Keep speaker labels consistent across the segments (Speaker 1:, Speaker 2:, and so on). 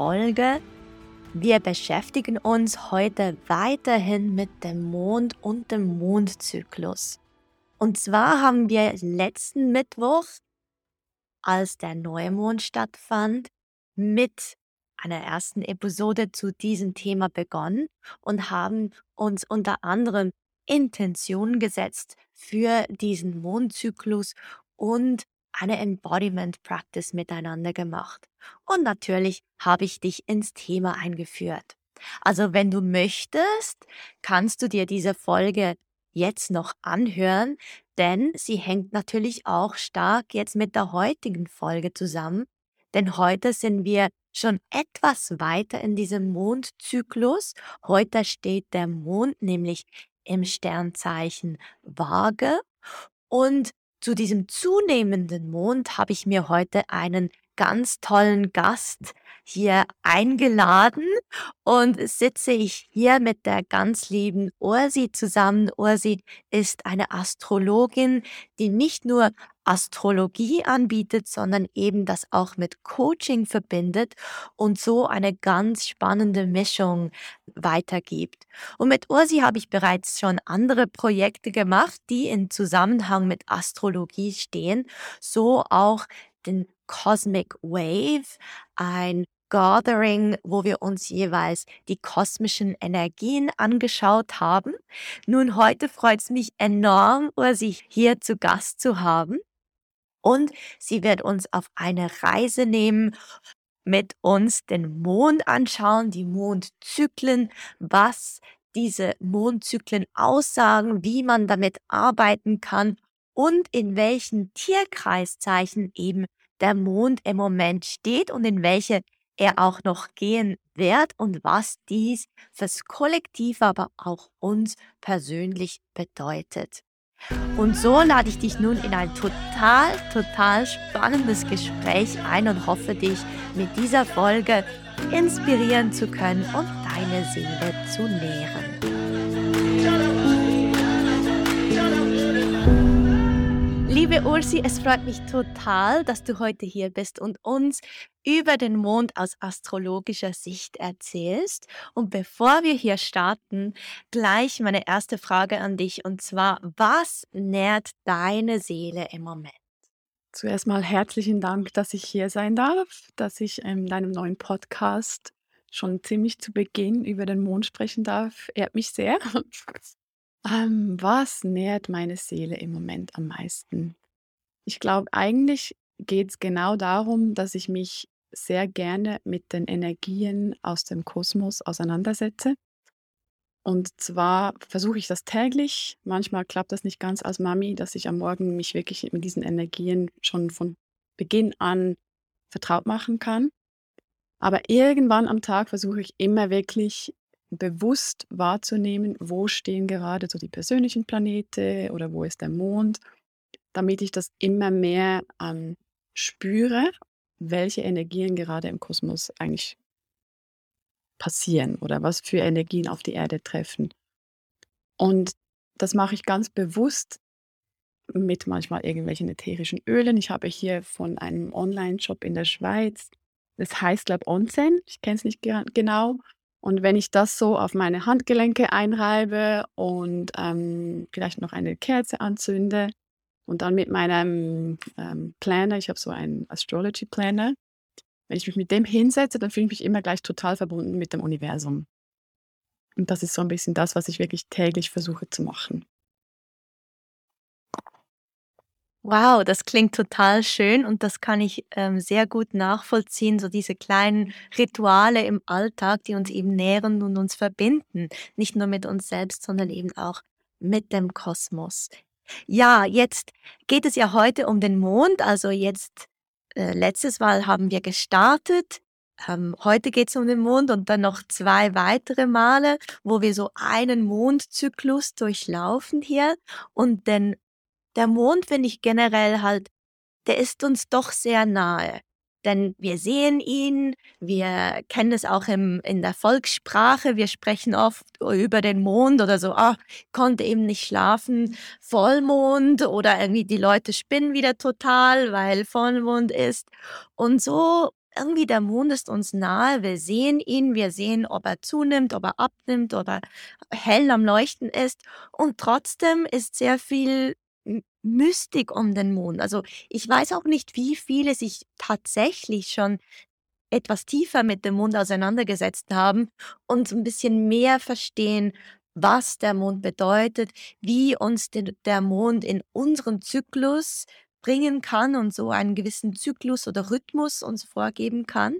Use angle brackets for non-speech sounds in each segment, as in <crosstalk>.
Speaker 1: Folge wir beschäftigen uns heute weiterhin mit dem Mond und dem Mondzyklus. Und zwar haben wir letzten Mittwoch, als der Neumond stattfand, mit einer ersten Episode zu diesem Thema begonnen und haben uns unter anderem Intentionen gesetzt für diesen Mondzyklus und eine Embodiment Practice miteinander gemacht. Und natürlich habe ich dich ins Thema eingeführt. Also wenn du möchtest, kannst du dir diese Folge jetzt noch anhören, denn sie hängt natürlich auch stark jetzt mit der heutigen Folge zusammen. Denn heute sind wir schon etwas weiter in diesem Mondzyklus. Heute steht der Mond nämlich im Sternzeichen Waage und zu diesem zunehmenden Mond habe ich mir heute einen ganz tollen Gast hier eingeladen und sitze ich hier mit der ganz lieben Ursi zusammen. Ursi ist eine Astrologin, die nicht nur Astrologie anbietet, sondern eben das auch mit Coaching verbindet und so eine ganz spannende Mischung weitergibt. Und mit Ursi habe ich bereits schon andere Projekte gemacht, die in Zusammenhang mit Astrologie stehen, so auch den Cosmic Wave, ein Gathering, wo wir uns jeweils die kosmischen Energien angeschaut haben. Nun, heute freut es mich enorm, Ursi hier zu Gast zu haben. Und sie wird uns auf eine Reise nehmen, mit uns den Mond anschauen, die Mondzyklen, was diese Mondzyklen aussagen, wie man damit arbeiten kann und in welchen Tierkreiszeichen eben der Mond im Moment steht und in welche er auch noch gehen wird und was dies fürs Kollektiv, aber auch uns persönlich bedeutet. Und so lade ich dich nun in ein total, total spannendes Gespräch ein und hoffe dich mit dieser Folge inspirieren zu können und deine Seele zu nähren. Liebe Ursi, es freut mich total, dass du heute hier bist und uns über den Mond aus astrologischer Sicht erzählst. Und bevor wir hier starten, gleich meine erste Frage an dich und zwar, was nährt deine Seele im Moment?
Speaker 2: Zuerst mal herzlichen Dank, dass ich hier sein darf, dass ich in deinem neuen Podcast schon ziemlich zu Beginn über den Mond sprechen darf. Ehrt mich sehr. <laughs> Ähm, was nährt meine Seele im Moment am meisten? Ich glaube, eigentlich geht es genau darum, dass ich mich sehr gerne mit den Energien aus dem Kosmos auseinandersetze. Und zwar versuche ich das täglich. Manchmal klappt das nicht ganz als Mami, dass ich am Morgen mich wirklich mit diesen Energien schon von Beginn an vertraut machen kann. Aber irgendwann am Tag versuche ich immer wirklich bewusst wahrzunehmen, wo stehen gerade so die persönlichen Planete oder wo ist der Mond, damit ich das immer mehr ähm, spüre, welche Energien gerade im Kosmos eigentlich passieren oder was für Energien auf die Erde treffen. Und das mache ich ganz bewusst mit manchmal irgendwelchen ätherischen Ölen. Ich habe hier von einem Online-Shop in der Schweiz, das heißt, ich, Onsen, ich kenne es nicht genau, und wenn ich das so auf meine Handgelenke einreibe und ähm, vielleicht noch eine Kerze anzünde und dann mit meinem ähm, Planner, ich habe so einen Astrology Planner, Wenn ich mich mit dem hinsetze, dann fühle ich mich immer gleich total verbunden mit dem Universum. Und das ist so ein bisschen das, was ich wirklich täglich versuche zu machen.
Speaker 1: Wow, das klingt total schön und das kann ich, ähm, sehr gut nachvollziehen, so diese kleinen Rituale im Alltag, die uns eben nähren und uns verbinden. Nicht nur mit uns selbst, sondern eben auch mit dem Kosmos. Ja, jetzt geht es ja heute um den Mond. Also jetzt, äh, letztes Mal haben wir gestartet. Ähm, heute geht es um den Mond und dann noch zwei weitere Male, wo wir so einen Mondzyklus durchlaufen hier und den der Mond finde ich generell halt der ist uns doch sehr nahe, denn wir sehen ihn, wir kennen es auch im in der Volkssprache, wir sprechen oft über den Mond oder so: „Ah, konnte eben nicht schlafen, Vollmond“ oder irgendwie die Leute spinnen wieder total, weil Vollmond ist. Und so irgendwie der Mond ist uns nahe, wir sehen ihn, wir sehen, ob er zunimmt, ob er abnimmt oder hell am Leuchten ist. Und trotzdem ist sehr viel Mystik um den Mond. Also, ich weiß auch nicht, wie viele sich tatsächlich schon etwas tiefer mit dem Mond auseinandergesetzt haben und so 'n bisschen mehr verstehen, was der Mond bedeutet, wie uns den der Mond in unseren Zyklus bringen kann und so einen gewissen Zyklus oder Rhythmus uns vorgeben kann.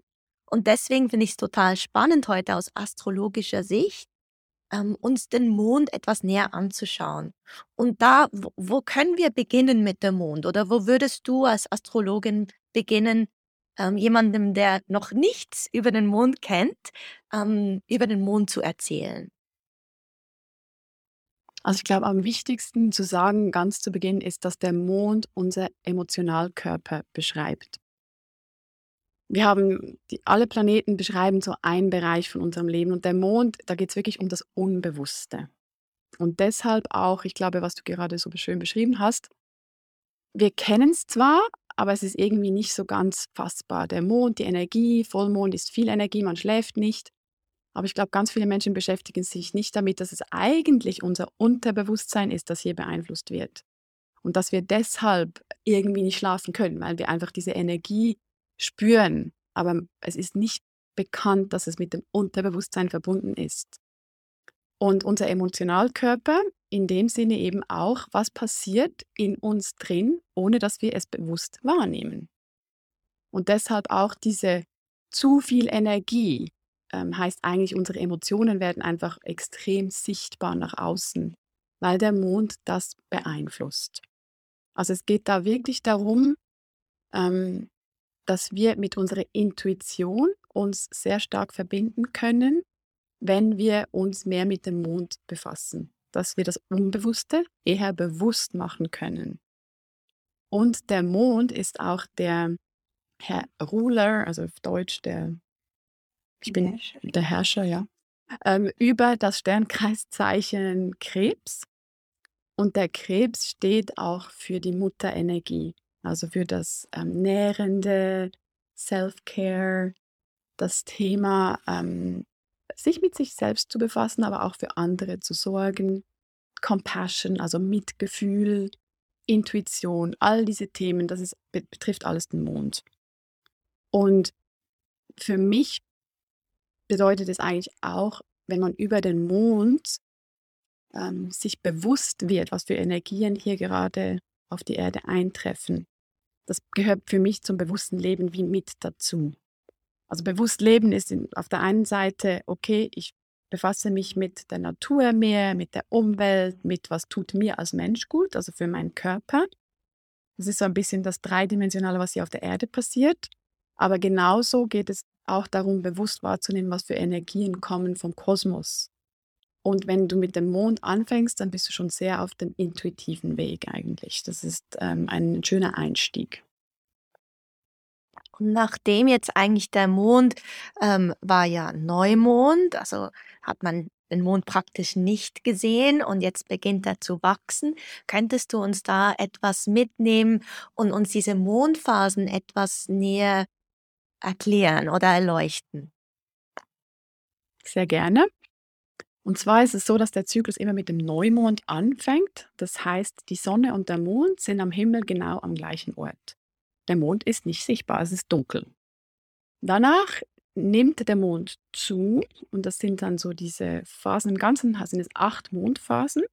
Speaker 1: Und deswegen finde ich's total spannend heute aus astrologischer Sicht ähm, uns den Mond etwas näher anzuschauen. Und da, wo können wir beginnen mit dem Mond? Oder wo würdest du als Astrologin beginnen, ähm, jemandem, der noch nichts über den Mond kennt, ähm, über den Mond zu erzählen?
Speaker 2: Also, ich glaube, am wichtigsten zu sagen ganz zu Beginn ist, dass der Mond unser Emotionalkörper beschreibt. Wir haben die alle Planeten beschreiben so einen Bereich von unserem Leben und der Mond, da geht es wirklich um das Unbewusste. Und deshalb auch, ich glaube, was du gerade so schön beschrieben hast, wir kennen es zwar, aber es ist irgendwie nicht so ganz fassbar. Der Mond, die Energie, Vollmond ist viel Energie, man schläft nicht. Aber ich glaube, ganz viele Menschen beschäftigen sich nicht damit, dass es eigentlich unser Unterbewusstsein ist, das hier beeinflusst wird. Und dass wir deshalb irgendwie nicht schlafen können, weil wir einfach diese Energie spüren, aber es ist nicht bekannt, dass es mit dem Unterbewusstsein verbunden ist. Und unser Emotionalkörper in dem Sinne eben auch, was passiert in uns drin, ohne dass wir es bewusst wahrnehmen. Und deshalb auch diese zu viel Energie ähm, heißt eigentlich, unsere Emotionen werden einfach extrem sichtbar nach außen, weil der Mond das beeinflusst. Also es geht da wirklich darum, ähm, dass wir mit unserer Intuition uns sehr stark verbinden können, wenn wir uns mehr mit dem Mond befassen, dass wir das Unbewusste eher bewusst machen können. Und der Mond ist auch der Herr Ruler, also auf Deutsch der ich bin
Speaker 1: Herrscher.
Speaker 2: der Herrscher, ja, ähm, über das Sternkreiszeichen Krebs. Und der Krebs steht auch für die Mutterenergie. Also für das, ähm, Nährende, Self-Care, das Thema, ähm, sich mit sich selbst zu befassen, aber auch für andere zu sorgen. Compassion, also Mitgefühl, Intuition, all diese Themen, das ist be betrifft alles den Mond. Und für mich bedeutet es eigentlich auch, wenn man über den Mond, ähm, sich bewusst wird, was für Energien hier gerade auf die Erde eintreffen. Das gehört für mich zum bewussten Leben wie mit dazu. Also bewusst leben ist auf der einen Seite, okay, ich befasse mich mit der Natur mehr, mit der Umwelt, mit was tut mir als Mensch gut, also für meinen Körper. Das ist so ein bisschen das Dreidimensionale, was hier auf der Erde passiert. Aber genauso geht es auch darum, bewusst wahrzunehmen, was für Energien kommen vom Kosmos. Und wenn du mit dem Mond anfängst, dann bist du schon sehr auf dem intuitiven Weg eigentlich. Das ist, ähm, ein schöner Einstieg.
Speaker 1: Und nachdem jetzt eigentlich der Mond ähm, war ja Neumond, also hat man den Mond praktisch nicht gesehen und jetzt beginnt er zu wachsen. Könntest du uns da etwas mitnehmen und uns diese Mondphasen etwas näher erklären oder erleuchten?
Speaker 2: Sehr gerne. Und zwar ist es so, dass der Zyklus immer mit dem Neumond anfängt. Das heißt, die Sonne und der Mond sind am Himmel genau am gleichen Ort. Der Mond ist nicht sichtbar, es ist dunkel. Danach nimmt der Mond zu und das sind dann so diese Phasen. Im Ganzen sind es acht Mondphasen.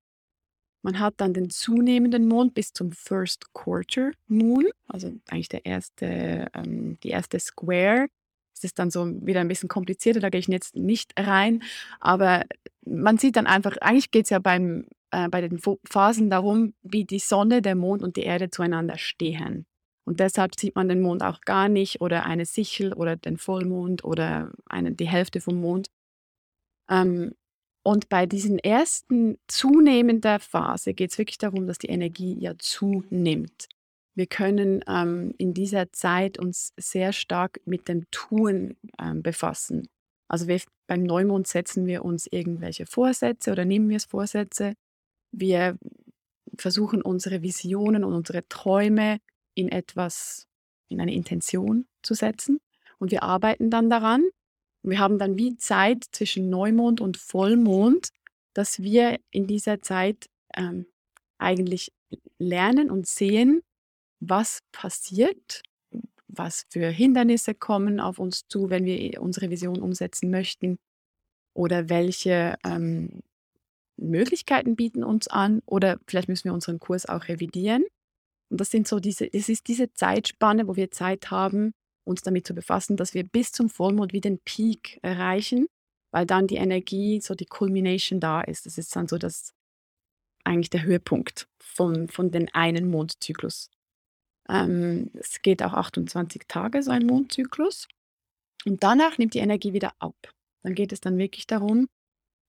Speaker 2: Man hat dann den zunehmenden Mond bis zum First Quarter Moon, also eigentlich der erste, ähm, die erste Square. Es ist dann so wieder ein bisschen komplizierter, da gehe ich jetzt nicht rein, aber man sieht dann einfach, eigentlich geht es ja beim, äh, bei den Phasen darum, wie die Sonne, der Mond und die Erde zueinander stehen. Und deshalb sieht man den Mond auch gar nicht oder eine Sichel oder den Vollmond oder eine, die Hälfte vom Mond. Ähm, und bei diesen ersten zunehmender Phase geht es wirklich darum, dass die Energie ja zunimmt. Wir können ähm, in dieser Zeit uns sehr stark mit dem Tun ähm, befassen. Also wir, beim Neumond setzen wir uns irgendwelche Vorsätze oder nehmen wir es Vorsätze. Wir versuchen unsere Visionen und unsere Träume in etwas, in eine Intention zu setzen. Und wir arbeiten dann daran wir haben dann wie Zeit zwischen Neumond und Vollmond, dass wir in dieser Zeit ähm, eigentlich lernen und sehen, was passiert, was für Hindernisse kommen auf uns zu, wenn wir unsere Vision umsetzen möchten oder welche ähm, Möglichkeiten bieten uns an oder vielleicht müssen wir unseren Kurs auch revidieren. Und das sind so diese, es ist diese Zeitspanne, wo wir Zeit haben, uns damit zu befassen, dass wir bis zum Vollmond wieder den Peak erreichen, weil dann die Energie, so die Culmination da ist. Das ist dann so das eigentlich der Höhepunkt von, von den einen Mondzyklus. Ähm, es geht auch 28 Tage, so ein Mondzyklus. Und danach nimmt die Energie wieder ab. Dann geht es dann wirklich darum,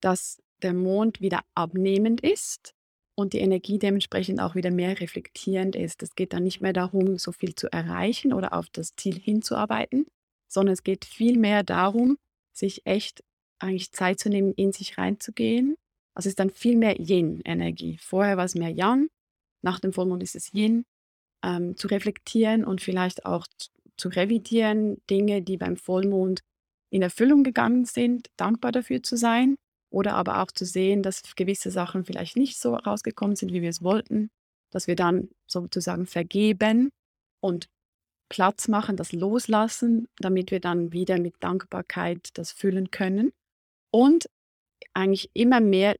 Speaker 2: dass der Mond wieder abnehmend ist und die Energie dementsprechend auch wieder mehr reflektierend ist. Es geht dann nicht mehr darum, so viel zu erreichen oder auf das Ziel hinzuarbeiten, sondern es geht vielmehr darum, sich echt eigentlich Zeit zu nehmen, in sich reinzugehen. Also es ist dann viel mehr Yin-Energie. Vorher war es mehr Yang, nach dem Vollmond ist es Yin, ähm, zu reflektieren und vielleicht auch zu revidieren, Dinge, die beim Vollmond in Erfüllung gegangen sind, dankbar dafür zu sein oder aber auch zu sehen, dass gewisse Sachen vielleicht nicht so rausgekommen sind, wie wir es wollten, dass wir dann sozusagen vergeben und Platz machen, das loslassen, damit wir dann wieder mit Dankbarkeit das füllen können und eigentlich immer mehr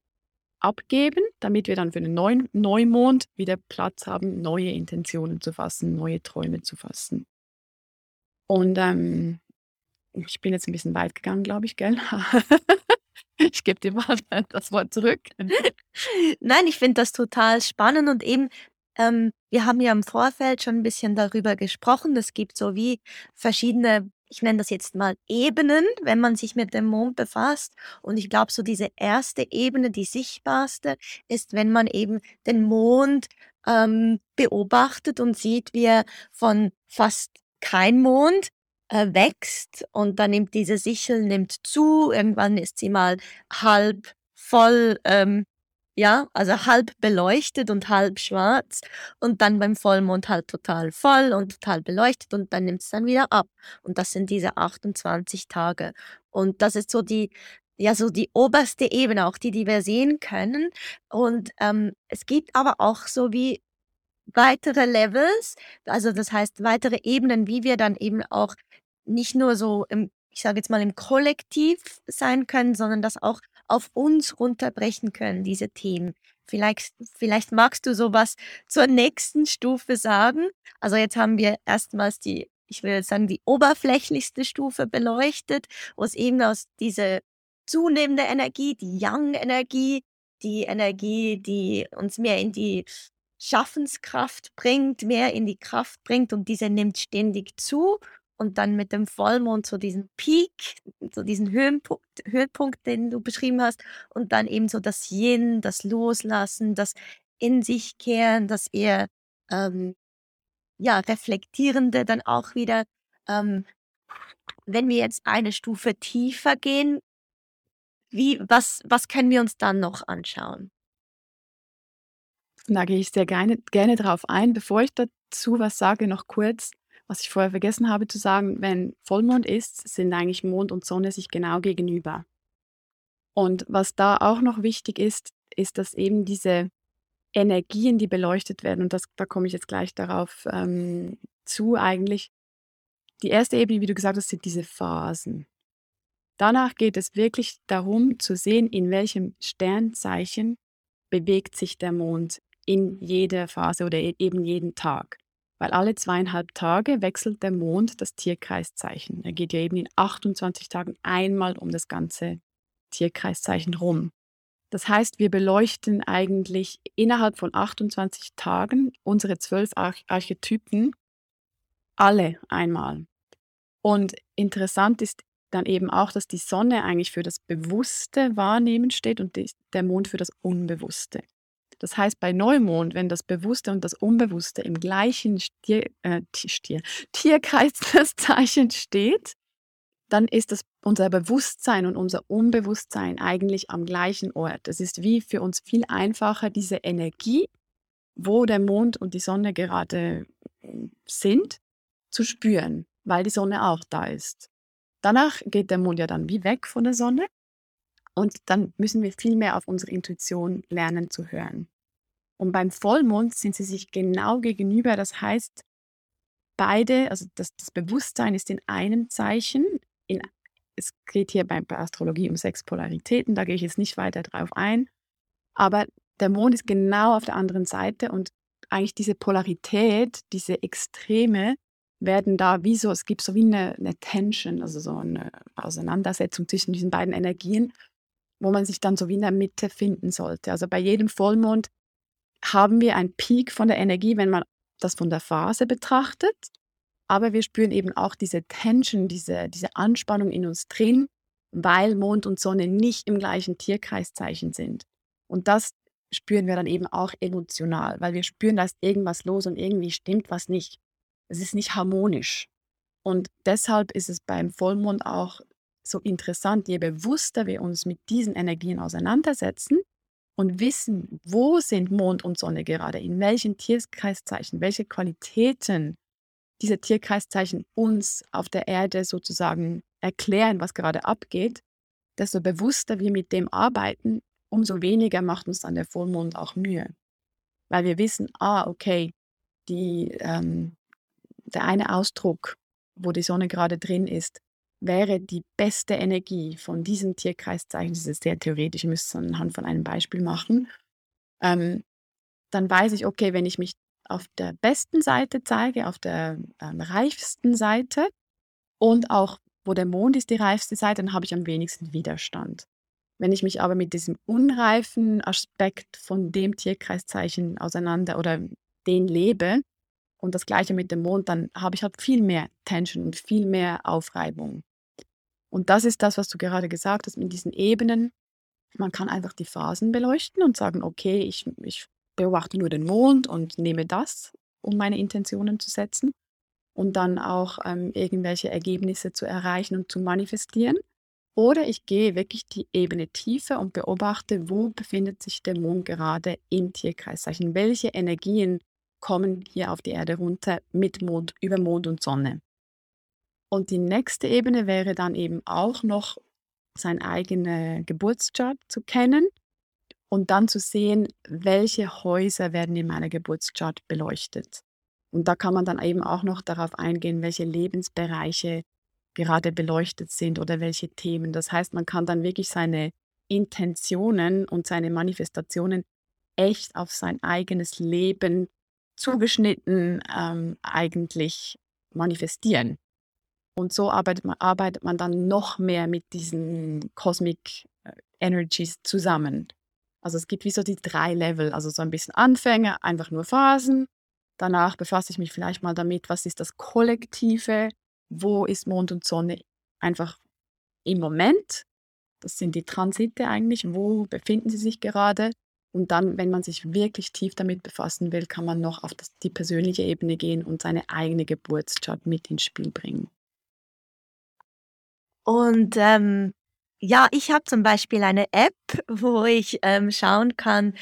Speaker 2: abgeben, damit wir dann für den neuen Neumond wieder Platz haben, neue Intentionen zu fassen, neue Träume zu fassen. Und ähm, ich bin jetzt ein bisschen weit gegangen, glaube ich, gell? <laughs> Ich gebe dir mal <laughs> das Wort zurück.
Speaker 1: Nein, ich finde das total spannend und eben, ähm, wir haben ja im Vorfeld schon ein bisschen darüber gesprochen. Es gibt so wie verschiedene, ich nenne das jetzt mal Ebenen, wenn man sich mit dem Mond befasst. Und ich glaube, so diese erste Ebene, die sichtbarste, ist, wenn man eben den Mond ähm, beobachtet und sieht, wie er von fast kein Mond äh, wächst und dann nimmt diese Sichel nimmt zu. Irgendwann ist sie mal halb voll, ähm, ja, also halb beleuchtet und halb schwarz und dann beim Vollmond halt total voll und total beleuchtet und dann nimmt es dann wieder ab. Und das sind diese 28 Tage. Und das ist so die, ja, so die oberste Ebene, auch die, die wir sehen können. Und ähm, es gibt aber auch so wie weitere Levels, also das heißt weitere Ebenen, wie wir dann eben auch nicht nur so im, ich sage jetzt mal, im Kollektiv sein können, sondern das auch auf uns runterbrechen können, diese Themen. Vielleicht, vielleicht magst du sowas zur nächsten Stufe sagen. Also jetzt haben wir erstmals die, ich will sagen, die oberflächlichste Stufe beleuchtet, wo es eben aus diese zunehmende Energie, die Young-Energie, die Energie, die uns mehr in die Schaffenskraft bringt, mehr in die Kraft bringt und diese nimmt ständig zu und dann mit dem Vollmond so diesen Peak, so diesen Höhenpunkt, Höhepunkt, den du beschrieben hast, und dann eben so das Yin, das Loslassen, das in sich kehren, das eher ähm, ja, reflektierende dann auch wieder. Ähm, wenn wir jetzt eine Stufe tiefer gehen, wie, was, was können wir uns dann noch anschauen?
Speaker 2: Da gehe ich sehr gerne, gerne drauf ein. Bevor ich dazu was sage, noch kurz, was ich vorher vergessen habe zu sagen, wenn Vollmond ist, sind eigentlich Mond und Sonne sich genau gegenüber. Und was da auch noch wichtig ist, ist, dass eben diese Energien, die beleuchtet werden, und das, da komme ich jetzt gleich darauf ähm, zu eigentlich, die erste Ebene, wie du gesagt hast, sind diese Phasen. Danach geht es wirklich darum zu sehen, in welchem Sternzeichen bewegt sich der Mond in jeder Phase oder e-, eben jeden Tag. Weil alle zweieinhalb Tage wechselt der Mond das Tierkreiszeichen. Er geht ja eben in 28 Tagen einmal um das ganze Tierkreiszeichen rum. Das heißt, wir beleuchten eigentlich innerhalb von 28 Tagen unsere zwölf Archetypen alle einmal. Und interessant ist dann eben auch, dass die Sonne eigentlich für das bewusste Wahrnehmen steht und der Mond für das Unbewusste. Das heißt, bei Neumond, wenn das Bewusste und das Unbewusste im gleichen Stier, äh, Stier, <laughs> Tierkreiszeichen <laughs> steht, dann ist das unser Bewusstsein und unser Unbewusstsein eigentlich am gleichen Ort. Es ist wie für uns viel einfacher, diese Energie, wo der Mond und die Sonne gerade hm, sind, zu spüren, weil die Sonne auch da ist. Danach geht der Mond ja dann wie weg von der Sonne und dann müssen wir viel mehr auf unsere Intuition lernen zu hören. Und beim Vollmond sind sie sich genau gegenüber. Das heißt, beide, also das, das Bewusstsein ist in einem Zeichen. In, es geht hier bei, bei Astrologie um sechs Polaritäten, da gehe ich jetzt nicht weiter drauf ein. Aber der Mond ist genau auf der anderen Seite und eigentlich diese Polarität, diese Extreme, werden da wie so, es gibt so wie eine, eine Tension, also so eine Auseinandersetzung zwischen diesen beiden Energien, wo man sich dann so wie in der Mitte finden sollte. Also bei jedem Vollmond haben wir einen Peak von der Energie, wenn man das von der Phase betrachtet. Aber wir spüren eben auch diese Tension, diese, diese Anspannung in uns drin, weil Mond und Sonne nicht im gleichen Tierkreiszeichen sind. Und das spüren wir dann eben auch emotional, weil wir spüren, da ist irgendwas los und irgendwie stimmt was nicht es ist nicht harmonisch. Und deshalb ist es beim Vollmond auch so interessant, je bewusster wir uns mit diesen Energien auseinandersetzen und wissen, wo sind Mond und Sonne gerade, in welchen Tierkreiszeichen, welche Qualitäten diese Tierkreiszeichen uns auf der Erde sozusagen erklären, was gerade abgeht, desto bewusster wir mit dem arbeiten, umso weniger macht uns dann der Vollmond auch Mühe. Weil wir wissen, ah, okay, die, ähm, der eine Ausdruck, wo die Sonne gerade drin ist, wäre die beste Energie von diesem Tierkreiszeichen, das ist sehr theoretisch, ich müsste es anhand von einem Beispiel machen, ähm, dann weiß ich, okay, wenn ich mich auf der besten Seite zeige, auf der ähm, reifsten Seite und auch wo der Mond ist die reifste Seite, dann habe ich am wenigsten Widerstand. Wenn ich mich aber mit diesem unreifen Aspekt von dem Tierkreiszeichen auseinander oder den lebe, und das gleiche mit dem Mond, dann habe ich halt viel mehr Tension und viel mehr Aufreibung. Und das ist das, was du gerade gesagt hast, mit diesen Ebenen. Man kann einfach die Phasen beleuchten und sagen, okay, ich, ich beobachte nur den Mond und nehme das, um meine Intentionen zu setzen und dann auch ähm, irgendwelche Ergebnisse zu erreichen und zu manifestieren. Oder ich gehe wirklich die Ebene tiefer und beobachte, wo befindet sich der Mond gerade im Tierkreiszeichen, welche Energien kommen hier auf die Erde runter mit Mond, über Mond und Sonne. Und die nächste Ebene wäre dann eben auch noch sein eigener Geburtschart zu kennen und dann zu sehen, welche Häuser werden in meiner Geburtschart beleuchtet. Und da kann man dann eben auch noch darauf eingehen, welche Lebensbereiche gerade beleuchtet sind oder welche Themen. Das heißt, man kann dann wirklich seine Intentionen und seine Manifestationen echt auf sein eigenes Leben zugeschnitten ähm, eigentlich manifestieren. Und so arbeitet man, arbeitet man dann noch mehr mit diesen Cosmic äh, Energies zusammen. Also es gibt wie so die drei Level, also so ein bisschen Anfänger, einfach nur Phasen. Danach befasse ich mich vielleicht mal damit, was ist das Kollektive, wo ist Mond und Sonne einfach im Moment. Das sind die Transite eigentlich, wo befinden sie sich gerade. Und dann, wenn man sich wirklich tief damit befassen will, kann man noch auf das, die persönliche Ebene gehen und seine eigene Geburtschart mit ins Spiel bringen.
Speaker 1: Und ähm, ja, ich habe zum Beispiel eine App, wo ich ähm, schauen kann,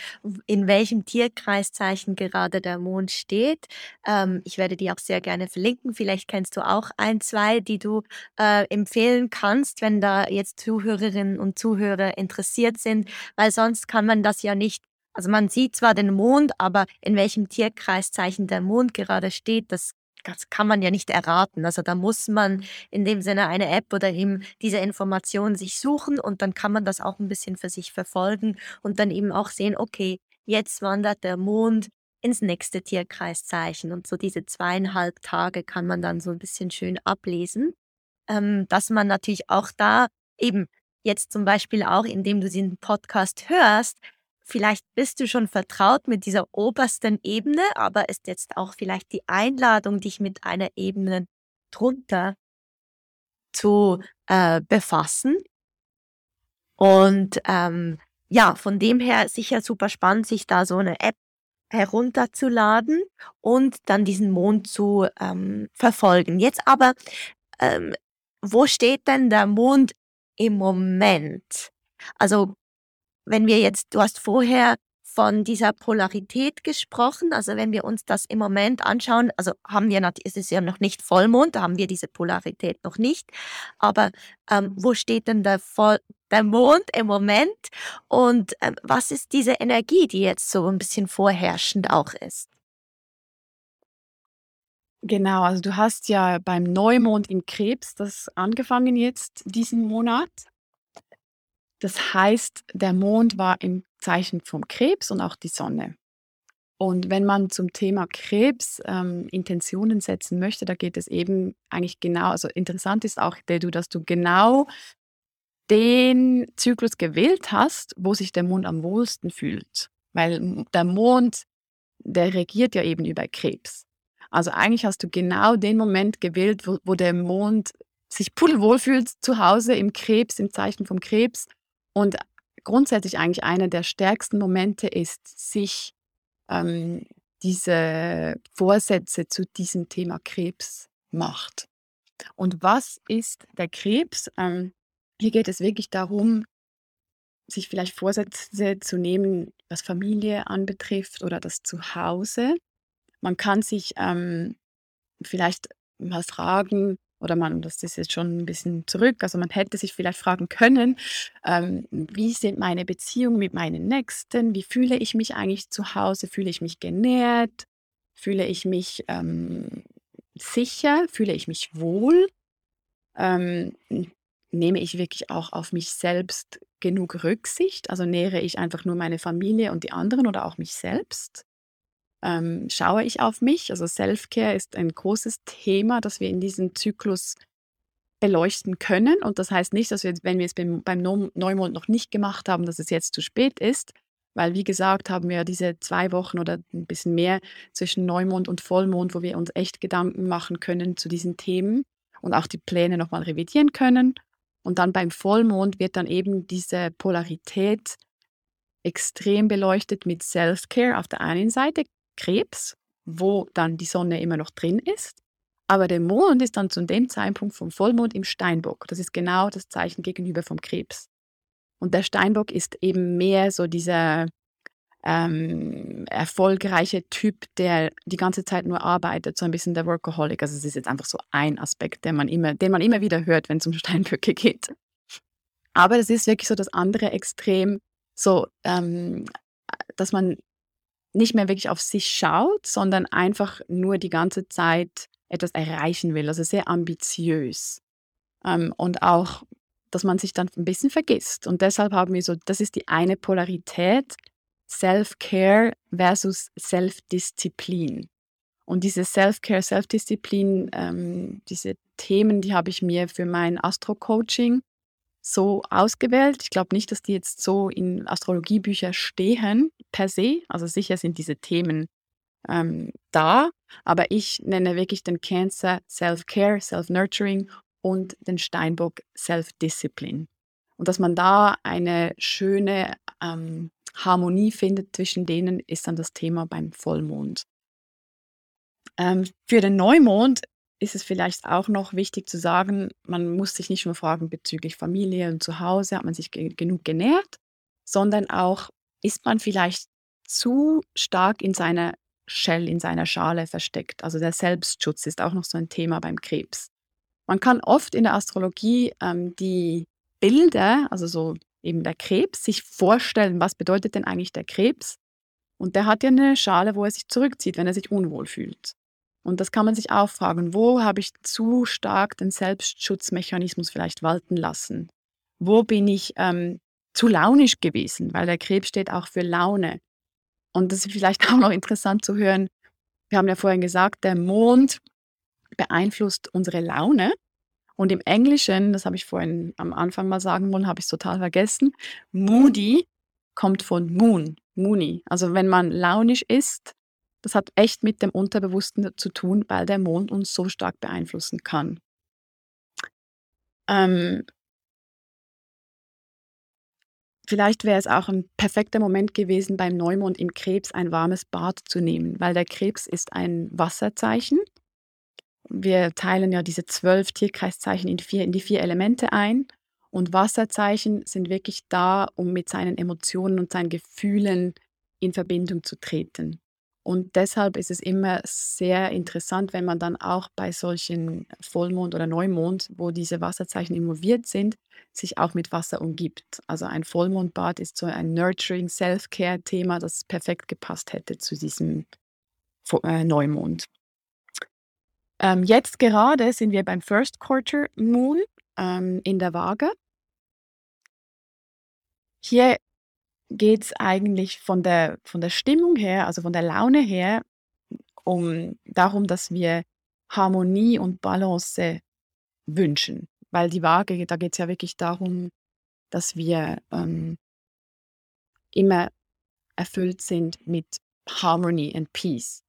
Speaker 1: in welchem Tierkreiszeichen gerade der Mond steht. Ähm, ich werde die auch sehr gerne verlinken. Vielleicht kennst du auch ein, zwei, die du äh, empfehlen kannst, wenn da jetzt Zuhörerinnen und Zuhörer interessiert sind, weil sonst kann man das ja nicht also man sieht zwar den Mond, aber in welchem Tierkreiszeichen der Mond gerade steht, das das kann man ja nicht erraten. Also da muss man in dem Sinne eine App oder eben diese Informationen sich suchen und dann kann man das auch ein bisschen für sich verfolgen und dann eben auch sehen, okay, jetzt wandert der Mond ins nächste Tierkreiszeichen und so diese zweieinhalb Tage kann man dann so ein bisschen schön ablesen, ähm, dass man natürlich auch da eben jetzt zum Beispiel auch, indem du diesen Podcast hörst, vielleicht bist du schon vertraut mit dieser obersten Ebene, aber ist jetzt auch vielleicht die Einladung, dich mit einer Ebene drunter zu äh, befassen. Und ähm, ja, von dem her sicher super spannend, sich da so eine App herunterzuladen und dann diesen Mond zu ähm, verfolgen. Jetzt aber, ähm, wo steht denn der Mond im Moment? Also, wenn wir jetzt, du hast vorher von dieser Polarität gesprochen. Also wenn wir uns das im Moment anschauen, also haben wir es ist ja noch nicht Vollmond, da haben wir diese Polarität noch nicht. Aber ähm, wo steht denn der, Voll der Mond im Moment? Und ähm, was ist diese Energie, die jetzt so ein bisschen vorherrschend auch ist?
Speaker 2: Genau, also du hast ja beim Neumond im Krebs das angefangen jetzt diesen Monat. Das heißt, der Mond war im Zeichen vom Krebs und auch die Sonne. Und wenn man zum Thema Krebs ähm, Intentionen setzen möchte, da geht es eben eigentlich genau, also interessant ist auch, dass du genau den Zyklus gewählt hast, wo sich der Mond am wohlsten fühlt. Weil der Mond, der regiert ja eben über Krebs. Also eigentlich hast du genau den Moment gewählt, wo, wo der Mond sich pudelwohl fühlt zu Hause im Krebs, im Zeichen vom Krebs und grundsätzlich eigentlich einer der stärksten Momente ist, sich ähm, diese Vorsätze zu diesem Thema Krebs macht. Und was ist der Krebs? Ähm, hier geht es wirklich darum, sich vielleicht Vorsätze zu nehmen, was Familie anbetrifft oder das Zuhause. Man kann sich ähm, vielleicht mal fragen, oder man, das ist jetzt schon ein bisschen zurück, also man hätte sich vielleicht fragen können, ähm, wie sind meine Beziehungen mit meinen Nächsten, wie fühle ich mich eigentlich zu Hause, fühle ich mich genährt, fühle ich mich ähm, sicher, fühle ich mich wohl, ähm, nehme ich wirklich auch auf mich selbst genug Rücksicht, also nähere ich einfach nur meine Familie und die anderen oder auch mich selbst ähm, schaue ich auf mich? Also Self-Care ist ein großes Thema, das wir in diesem Zyklus beleuchten können. Und das heißt nicht, dass wir, wenn wir es beim, beim Neumond noch nicht gemacht haben, dass es jetzt zu spät ist. Weil, wie gesagt, haben wir diese zwei Wochen oder ein bisschen mehr zwischen Neumond und Vollmond, wo wir uns echt Gedanken machen können zu diesen Themen und auch die Pläne nochmal revidieren können. Und dann beim Vollmond wird dann eben diese Polarität extrem beleuchtet mit Self-Care auf der einen Seite, Krebs, wo dann die Sonne immer noch drin ist. Aber der Mond ist dann zu dem Zeitpunkt vom Vollmond im Steinbock. Das ist genau das Zeichen gegenüber vom Krebs. Und der Steinbock ist eben mehr so dieser ähm, erfolgreiche Typ, der die ganze Zeit nur arbeitet, so ein bisschen der Workaholic. Also es ist jetzt einfach so ein Aspekt, den man immer, den man immer wieder hört, wenn es um <laughs> Steinböcke geht. Aber das ist wirklich so das andere Extrem, so ähm, dass man nicht mehr wirklich auf sich schaut, sondern einfach nur die ganze Zeit etwas erreichen will, also sehr ambitiös. Ähm, und auch, dass man sich dann ein bisschen vergisst. Und deshalb haben wir so, das ist die eine Polarität, Self-Care versus Self-Disziplin. Und diese Self-Care, Self-Disziplin, ähm, diese Themen, die habe ich mir für mein Astro-Coaching so ausgewählt. Ich glaube nicht, dass die jetzt so in Astrologiebüchern stehen per se. Also sicher sind diese Themen ähm, da, aber ich nenne wirklich den Cancer Self-Care, Self-Nurturing und den Steinbock Self-Discipline. Und dass man da eine schöne ähm, Harmonie findet zwischen denen, ist dann das Thema beim Vollmond. Ähm, für den Neumond ist es vielleicht auch noch wichtig zu sagen, man muss sich nicht nur fragen bezüglich Familie und Zuhause, hat man sich ge genug genährt, sondern auch, ist man vielleicht zu stark in seiner Shell, in seiner Schale versteckt. Also der Selbstschutz ist auch noch so ein Thema beim Krebs. Man kann oft in der Astrologie ähm, die Bilder, also so eben der Krebs, sich vorstellen, was bedeutet denn eigentlich der Krebs? Und der hat ja eine Schale, wo er sich zurückzieht, wenn er sich unwohl fühlt. Und das kann man sich auch fragen, wo habe ich zu stark den Selbstschutzmechanismus vielleicht walten lassen? Wo bin ich ähm, zu launisch gewesen? Weil der Krebs steht auch für Laune. Und das ist vielleicht <laughs> auch noch interessant zu hören. Wir haben ja vorhin gesagt, der Mond beeinflusst unsere Laune. Und im Englischen, das habe ich vorhin am Anfang mal sagen wollen, habe ich es total vergessen, Moody kommt von Moon, Moony. Also wenn man launisch ist, das hat echt mit dem Unterbewussten zu tun, weil der Mond uns so stark beeinflussen kann. Ähm, vielleicht wäre es auch ein perfekter Moment gewesen, beim Neumond im Krebs ein warmes Bad zu nehmen, weil der Krebs ist ein Wasserzeichen. Wir teilen ja diese zwölf Tierkreiszeichen in, vier, in die vier Elemente ein. Und Wasserzeichen sind wirklich da, um mit seinen Emotionen und seinen Gefühlen in Verbindung zu treten. Und deshalb ist es immer sehr interessant, wenn man dann auch bei solchen Vollmond oder Neumond, wo diese Wasserzeichen involviert sind, sich auch mit Wasser umgibt. Also ein Vollmondbad ist so ein Nurturing Self-Care-Thema, das perfekt gepasst hätte zu diesem äh, Neumond. Ähm, jetzt gerade sind wir beim First Quarter Moon ähm, in der Waage. Hier geht es eigentlich von der, von der Stimmung her, also von der Laune her, um darum, dass wir Harmonie und Balance wünschen. Weil die Waage, da geht es ja wirklich darum, dass wir ähm, immer erfüllt sind mit Harmony and Peace.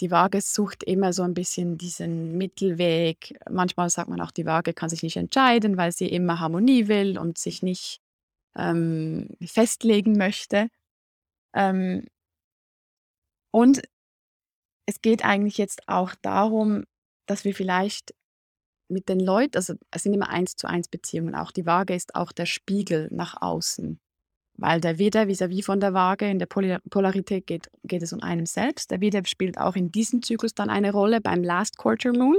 Speaker 2: Die Waage sucht immer so ein bisschen diesen Mittelweg. Manchmal sagt man auch, die Waage kann sich nicht entscheiden, weil sie immer Harmonie will und sich nicht ähm, festlegen möchte. Ähm, und es geht eigentlich jetzt auch darum, dass wir vielleicht mit den Leuten, also es sind immer eins zu eins Beziehungen, auch die Waage ist auch der Spiegel nach außen. Weil der Widder vis-à-vis von der Waage in der Polarität geht, geht es um einen selbst. Der Widder spielt auch in diesem Zyklus dann eine Rolle beim Last Quarter Moon.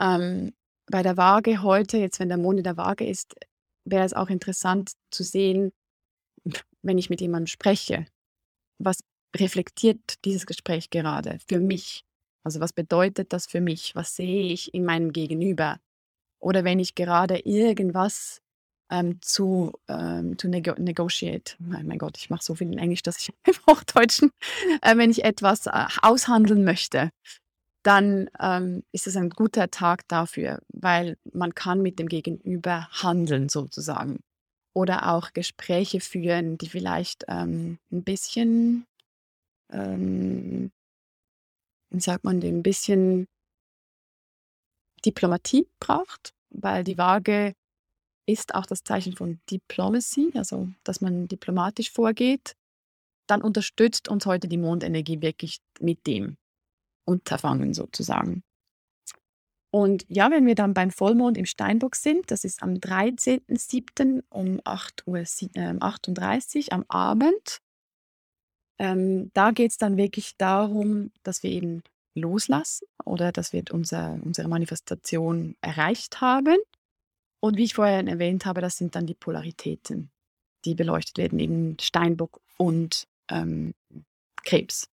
Speaker 2: Ähm, bei der Waage heute, jetzt wenn der Mond in der Waage ist, wäre es auch interessant zu sehen, wenn ich mit jemandem spreche, was reflektiert dieses Gespräch gerade für mich? Also was bedeutet das für mich? Was sehe ich in meinem Gegenüber? Oder wenn ich gerade irgendwas ähm, zu, ähm, to nego negotiate, oh mein Gott, ich mache so viel in Englisch, dass ich <laughs> im Hochdeutschen, äh, wenn ich etwas äh, aushandeln möchte, dann ähm, ist es ein guter Tag dafür, weil man kann mit dem Gegenüber handeln sozusagen. Oder auch Gespräche führen, die vielleicht ähm, ein bisschen, ähm, wie sagt man, ein bisschen Diplomatie braucht, weil die Waage ist auch das Zeichen von Diplomacy, also dass man diplomatisch vorgeht. Dann unterstützt uns heute die Mondenergie wirklich mit dem. Unterfangen sozusagen. Und ja, wenn wir dann beim Vollmond im Steinbock sind, das ist am 13.07. um 8.38 Uhr am Abend, ähm, da geht es dann wirklich darum, dass wir eben loslassen oder dass wir unser, unsere Manifestation erreicht haben. Und wie ich vorher erwähnt habe, das sind dann die Polaritäten, die beleuchtet werden, eben Steinbock und ähm, Krebs.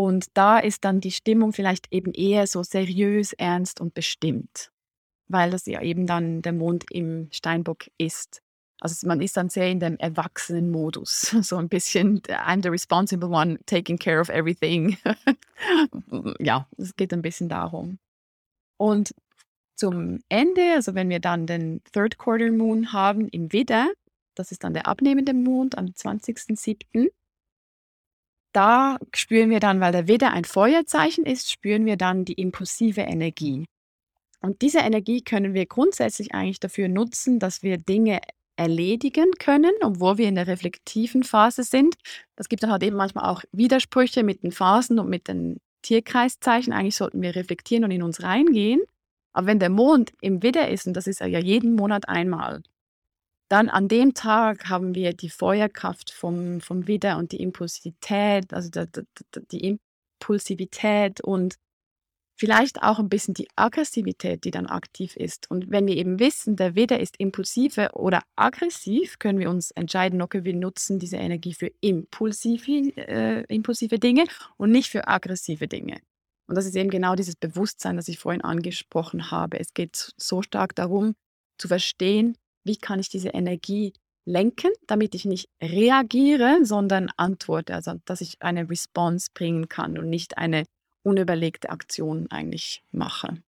Speaker 2: Und da ist dann die Stimmung vielleicht eben eher so seriös, ernst und bestimmt, weil das ja eben dann der Mond im Steinbock ist. Also man ist dann sehr in dem Erwachsenen-Modus, <laughs> so ein bisschen, I'm the responsible one, taking care of everything. <laughs> ja, es geht ein bisschen darum. Und zum Ende, also wenn wir dann den Third Quarter Moon haben im Widder, das ist dann der abnehmende Mond am 20.07., da spüren wir dann, weil der Widder ein Feuerzeichen ist, spüren wir dann die impulsive Energie. Und diese Energie können wir grundsätzlich eigentlich dafür nutzen, dass wir Dinge erledigen können, obwohl wir in der reflektiven Phase sind. Es gibt dann halt eben manchmal auch Widersprüche mit den Phasen und mit den Tierkreiszeichen. Eigentlich sollten wir reflektieren und in uns reingehen. Aber wenn der Mond im Widder ist, und das ist ja jeden Monat einmal, dann an dem Tag haben wir die Feuerkraft vom, vom Widder und die Impulsivität, also die, die Impulsivität und vielleicht auch ein bisschen die Aggressivität, die dann aktiv ist. Und wenn wir eben wissen, der Widder ist impulsive oder aggressiv, können wir uns entscheiden, okay, wir nutzen diese Energie für impulsive, äh, impulsive Dinge und nicht für aggressive Dinge. Und das ist eben genau dieses Bewusstsein, das ich vorhin angesprochen habe. Es geht so stark darum, zu verstehen, wie kann ich diese Energie lenken, damit ich nicht reagiere, sondern antworte, also dass ich eine Response bringen kann und nicht eine unüberlegte Aktion eigentlich mache.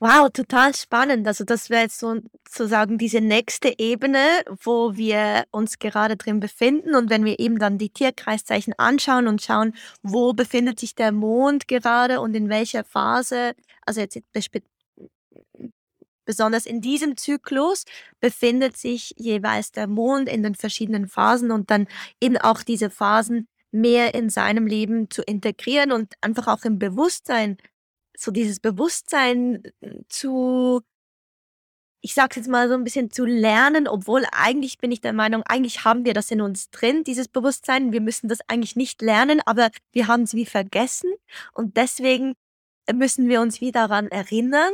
Speaker 1: Wow, total spannend. Also das wäre jetzt sozusagen diese nächste Ebene, wo wir uns gerade drin befinden. Und wenn wir eben dann die Tierkreiszeichen anschauen und schauen, wo befindet sich der Mond gerade und in welcher Phase, also jetzt besonders in diesem Zyklus befindet sich jeweils der Mond in den verschiedenen Phasen und dann eben auch diese Phasen mehr in seinem Leben zu integrieren und einfach auch im Bewusstsein so dieses Bewusstsein äh, zu ich sage jetzt mal so ein bisschen zu lernen, obwohl eigentlich bin ich der Meinung, eigentlich haben wir das in uns drin, dieses Bewusstsein. Wir müssen das eigentlich nicht lernen, aber wir haben es wie vergessen und deswegen müssen wir uns wieder daran erinnern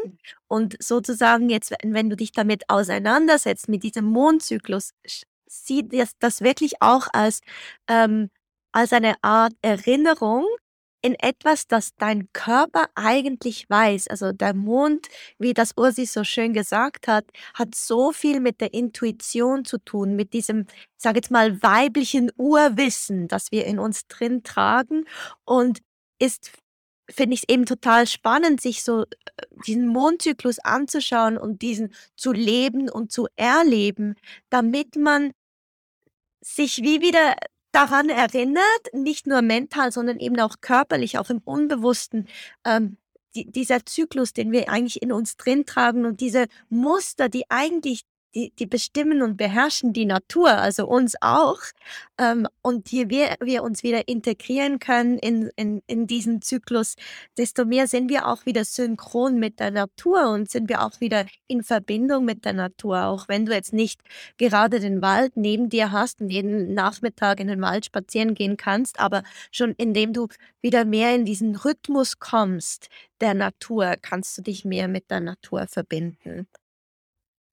Speaker 1: und sozusagen jetzt, wenn du dich damit auseinandersetzt, mit diesem Mondzyklus, sieh das das wirklich auch als, ähm als eine Art Erinnerung in etwas, das dein Körper eigentlich weiß. Also der Mond, wie das Ursi so schön gesagt hat, hat so viel mit der Intuition zu tun, mit diesem, sage jetzt mal, weiblichen Urwissen, das wir in uns drin tragen und ist finde ich es eben total spannend, sich so äh, diesen Mondzyklus anzuschauen und diesen zu leben und zu erleben, damit man sich wie wieder daran erinnert, nicht nur mental, sondern eben auch körperlich, auch im Unbewussten, ähm, die, dieser Zyklus, den wir eigentlich in uns drin tragen und diese Muster, die eigentlich die, die bestimmen und beherrschen die Natur, also uns auch. Ähm, und je mehr wir uns wieder integrieren können in, in, in diesen Zyklus, desto mehr sind wir auch wieder synchron mit der Natur und sind wir auch wieder in Verbindung mit der Natur. Auch wenn du jetzt nicht gerade den Wald neben dir hast und jeden Nachmittag in den Wald spazieren gehen kannst, aber schon indem du wieder mehr in diesen Rhythmus kommst der Natur, kannst du dich mehr mit der Natur verbinden.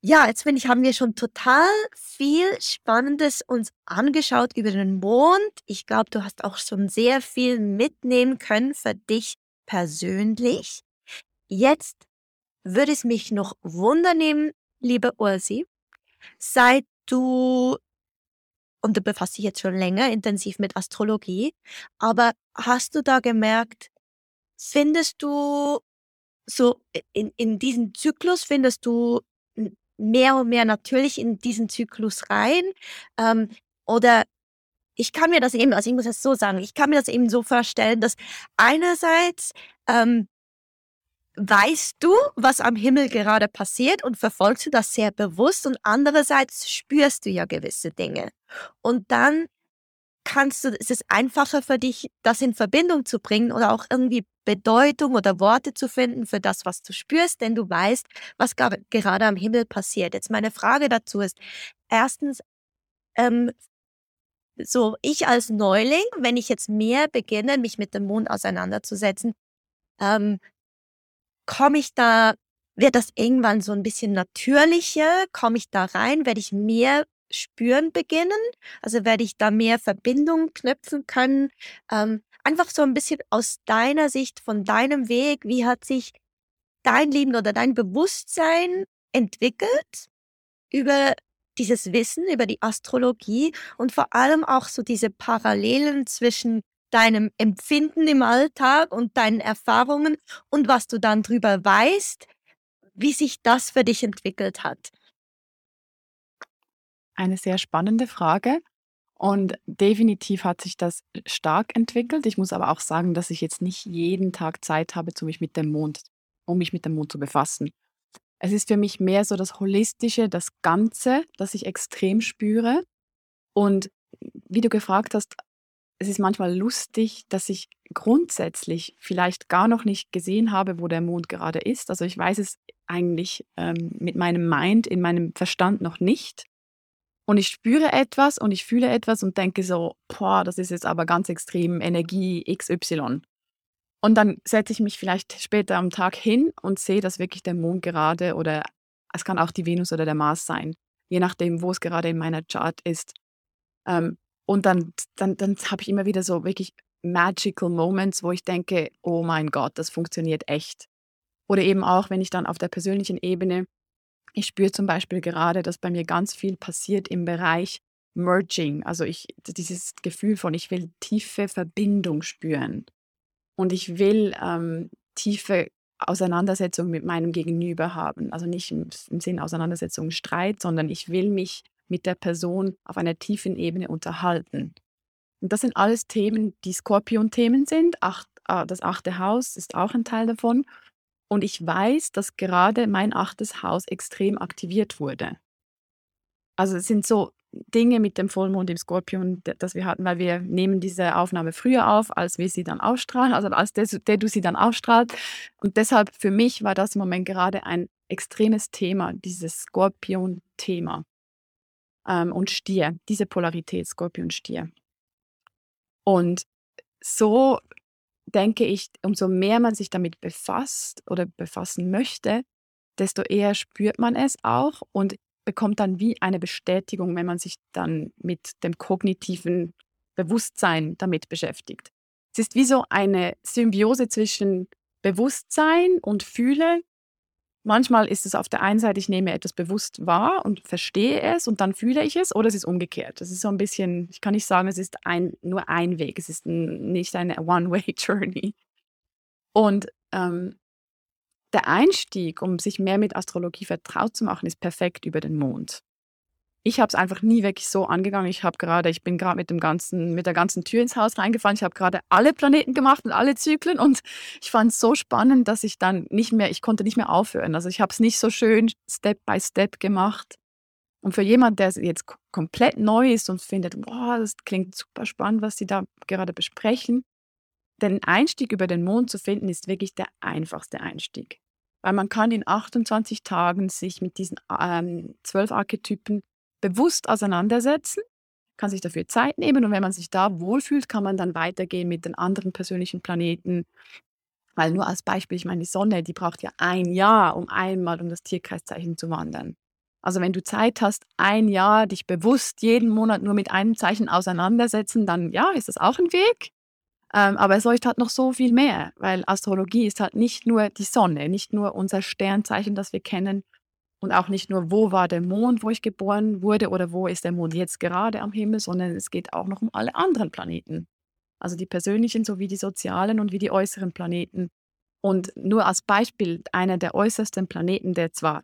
Speaker 1: Ja, jetzt finde ich, haben wir schon total viel Spannendes uns angeschaut über den Mond. Ich glaube, du hast auch schon sehr viel mitnehmen können für dich persönlich. Jetzt würde es mich noch wundernehmen, liebe Ursi, seit du und du befasst dich jetzt schon länger intensiv mit Astrologie, aber hast du da gemerkt, findest du so in in diesem Zyklus findest du mehr und mehr natürlich in diesen Zyklus rein. Ähm, oder ich kann mir das eben, also ich muss es so sagen, ich kann mir das eben so vorstellen, dass einerseits ähm, weißt du, was am Himmel gerade passiert und verfolgst du das sehr bewusst und andererseits spürst du ja gewisse Dinge. Und dann kannst du, ist es einfacher für dich, das in Verbindung zu bringen oder auch irgendwie Bedeutung oder Worte zu finden für das, was du spürst, denn du weißt, was gerade am Himmel passiert. Jetzt meine Frage dazu ist, erstens, ähm, so ich als Neuling, wenn ich jetzt mehr beginne, mich mit dem Mond auseinanderzusetzen, ähm, komme ich da, wird das irgendwann so ein bisschen natürlicher? Komme ich da rein? Werde ich mehr spüren beginnen? Also werde ich da mehr Verbindung knüpfen können? Ähm, einfach so ein bisschen aus deiner Sicht, von deinem Weg, wie hat sich dein Leben oder dein Bewusstsein entwickelt über dieses Wissen, über die Astrologie und vor allem auch so diese Parallelen zwischen deinem Empfinden im Alltag und deinen Erfahrungen und was du dann drüber weißt, wie sich das für dich entwickelt hat.
Speaker 2: Eine sehr spannende Frage und definitiv hat sich das stark entwickelt. Ich muss aber auch sagen, dass ich jetzt nicht jeden Tag Zeit habe, zu mich mit dem Mond um mich mit dem Mond zu befassen. Es ist für mich mehr so das Holistische, das Ganze, das ich extrem spüre. Und wie du gefragt hast, es ist manchmal lustig, dass ich grundsätzlich vielleicht gar noch nicht gesehen habe, wo der Mond gerade ist. Also ich weiß es eigentlich ähm, mit meinem Mind, in meinem Verstand noch nicht. Und ich spüre etwas und ich fühle etwas und denke so, boah, das ist jetzt aber ganz extrem Energie XY. Und dann setze ich mich vielleicht später am Tag hin und sehe, dass wirklich der Mond gerade oder es kann auch die Venus oder der Mars sein, je nachdem, wo es gerade in meiner Chart ist. Ähm, und dann, dann, dann habe ich immer wieder so wirklich magical Moments, wo ich denke, oh mein Gott, das funktioniert echt. Oder eben auch, wenn ich dann auf der persönlichen Ebene, ich spüre zum Beispiel gerade, dass bei mir ganz viel passiert im Bereich Merging. Also ich, dieses Gefühl von, ich will tiefe Verbindung spüren. Und ich will ähm, tiefe Auseinandersetzung mit meinem Gegenüber haben. Also nicht im, im Sinn Auseinandersetzung, Streit, sondern ich will mich mit der Person auf einer tiefen Ebene unterhalten. Und das sind alles Themen, die Skorpion-Themen sind. Acht, äh, das achte Haus ist auch ein Teil davon. Und ich weiß, dass gerade mein achtes Haus extrem aktiviert wurde. Also es sind so Dinge mit dem Vollmond im Skorpion, das wir hatten, weil wir nehmen diese Aufnahme früher auf, als wir sie dann ausstrahlen, also als der, der du sie dann ausstrahlt. Und deshalb für mich war das im Moment gerade ein extremes Thema, dieses Skorpion-Thema. Ähm, und Stier, diese Polarität Skorpion-Stier. Und so denke ich, umso mehr man sich damit befasst oder befassen möchte, desto eher spürt man es auch und bekommt dann wie eine Bestätigung, wenn man sich dann mit dem kognitiven Bewusstsein damit beschäftigt. Es ist wie so eine Symbiose zwischen Bewusstsein und Fühle. Manchmal ist es auf der einen Seite, ich nehme etwas bewusst wahr und verstehe es und dann fühle ich es, oder es ist umgekehrt. Das ist so ein bisschen, ich kann nicht sagen, es ist ein, nur ein Weg, es ist nicht eine One-Way-Journey. Und ähm, der Einstieg, um sich mehr mit Astrologie vertraut zu machen, ist perfekt über den Mond. Ich habe es einfach nie wirklich so angegangen. Ich habe gerade, ich bin gerade mit dem ganzen, mit der ganzen Tür ins Haus reingefallen. Ich habe gerade alle Planeten gemacht und alle Zyklen und <laughs> ich fand es so spannend, dass ich dann nicht mehr, ich konnte nicht mehr aufhören. Also ich habe es nicht so schön Step by Step gemacht. Und für jemand, der jetzt komplett neu ist und findet, boah, das klingt super spannend, was Sie da gerade besprechen, den Einstieg über den Mond zu finden, ist wirklich der einfachste Einstieg. Weil man kann in 28 Tagen sich mit diesen ähm, zwölf Archetypen bewusst auseinandersetzen, kann sich dafür Zeit nehmen und wenn man sich da wohlfühlt, kann man dann weitergehen mit den anderen persönlichen Planeten. Weil nur als Beispiel, ich meine, die Sonne, die braucht ja ein Jahr, um einmal um das Tierkreiszeichen zu wandern. Also wenn du Zeit hast, ein Jahr dich bewusst jeden Monat nur mit einem Zeichen auseinandersetzen, dann ja, ist das auch ein Weg. Ähm, aber es leuchtet halt noch so viel mehr, weil Astrologie ist halt nicht nur die Sonne, nicht nur unser Sternzeichen, das wir kennen und auch nicht nur, wo war der Mond, wo ich geboren wurde oder wo ist der Mond jetzt gerade am Himmel, sondern es geht auch noch um alle anderen Planeten. Also die persönlichen sowie die sozialen und wie die äußeren Planeten. Und nur als Beispiel, einer der äußersten Planeten, der zwar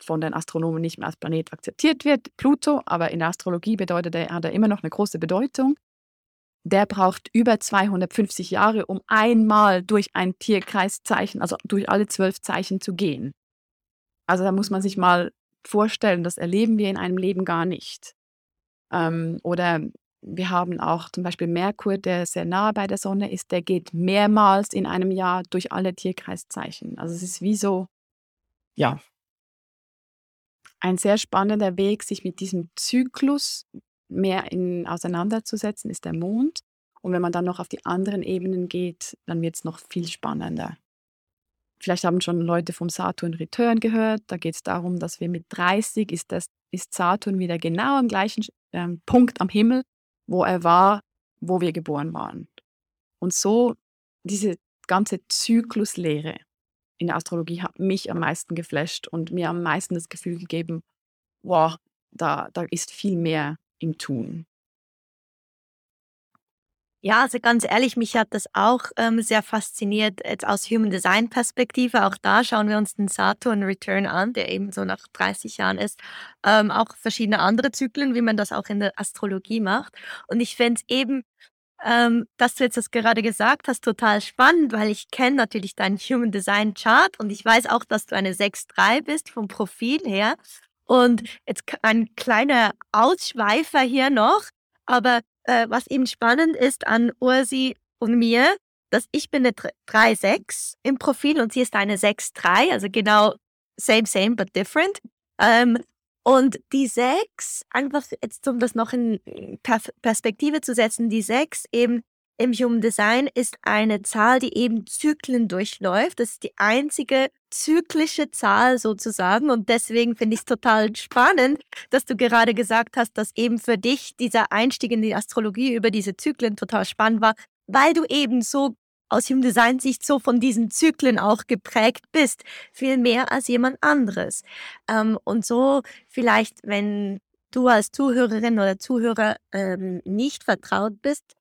Speaker 2: von den Astronomen nicht mehr als Planet akzeptiert wird, Pluto, aber in der Astrologie bedeutet er, hat er immer noch eine große Bedeutung der braucht über 250 Jahre, um einmal durch ein Tierkreiszeichen, also durch alle zwölf Zeichen zu gehen. Also da muss man sich mal vorstellen, das erleben wir in einem Leben gar nicht. Ähm, oder wir haben auch zum Beispiel Merkur, der sehr nah bei der Sonne ist, der geht mehrmals in einem Jahr durch alle Tierkreiszeichen. Also es ist wie so, ja, ein sehr spannender Weg, sich mit diesem Zyklus mehr in auseinanderzusetzen, ist der Mond. Und wenn man dann noch auf die anderen Ebenen geht, dann wird es noch viel spannender. Vielleicht haben schon Leute vom Saturn Return gehört. Da geht es darum, dass wir mit 30 ist, das, ist Saturn wieder genau am gleichen ähm, Punkt am Himmel, wo er war, wo wir geboren waren. Und so diese ganze Zykluslehre in der Astrologie hat mich am meisten geflasht und mir am meisten das Gefühl gegeben, wow, da, da ist viel mehr im Tun?
Speaker 1: Ja, also ganz ehrlich, mich hat das auch ähm, sehr fasziniert, jetzt aus Human Design Perspektive. Auch da schauen wir uns den Saturn Return an, der eben so nach 30 Jahren ist. Ähm, auch verschiedene andere Zyklen, wie man das auch in der Astrologie macht. Und ich fände es eben, ähm, dass du jetzt das gerade gesagt hast, total spannend, weil ich kenne natürlich deinen Human Design Chart und ich weiß auch, dass du eine 6-3 bist vom Profil her. Und jetzt ein kleiner Ausschweifer hier noch, aber äh, was eben spannend ist an Ursi und mir, dass ich bin eine 3-6 im Profil und sie ist eine 6-3, also genau same, same, but different. Ähm, und die 6, einfach jetzt um das noch in Perspektive zu setzen, die 6 eben im Human Design ist eine Zahl, die eben Zyklen durchläuft. Das ist die einzige zyklische Zahl sozusagen. Und deswegen finde ich es total spannend, dass du gerade gesagt hast, dass eben für dich dieser Einstieg in die Astrologie über diese Zyklen total spannend war, weil du eben so aus Human Design Sicht so von diesen Zyklen auch geprägt bist, viel mehr als jemand anderes. Ähm, und so vielleicht, wenn du als Zuhörerin oder Zuhörer ähm, nicht vertraut bist,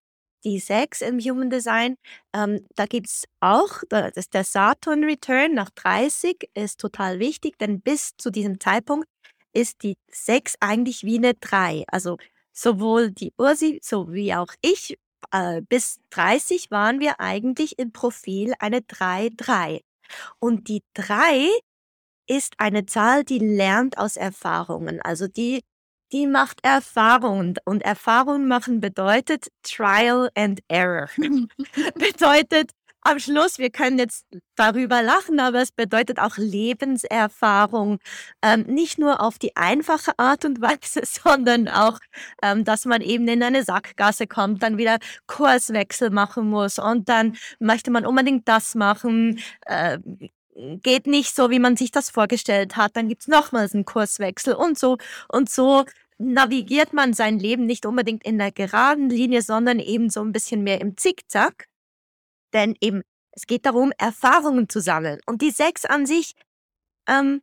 Speaker 1: die 6 im Human Design, ähm, da es auch, das ist der Saturn Return nach 30 ist total wichtig, denn bis zu diesem Zeitpunkt ist die 6 eigentlich wie eine 3. Also sowohl die Ursi so wie auch ich äh, bis 30 waren wir eigentlich im Profil eine 3-3. Und die 3 ist eine Zahl, die lernt aus Erfahrungen. Also die, die macht Erfahrungen. Und Erfahrungen machen bedeutet Trial and Error. <laughs> bedeutet, am Schluss, wir können jetzt darüber lachen, aber es bedeutet auch Lebenserfahrung. Ähm, nicht nur auf die einfache Art und Weise, <laughs> sondern auch, ähm, dass man eben in eine Sackgasse kommt, dann wieder Kurswechsel machen muss und dann möchte man unbedingt das machen. Äh, geht nicht so, wie man sich das vorgestellt hat. Dann gibt es nochmals einen Kurswechsel und so und so navigiert man sein Leben nicht unbedingt in der geraden Linie, sondern eben so ein bisschen mehr im Zickzack. Denn eben, es geht darum, Erfahrungen zu sammeln. Und die 6 an sich, ähm,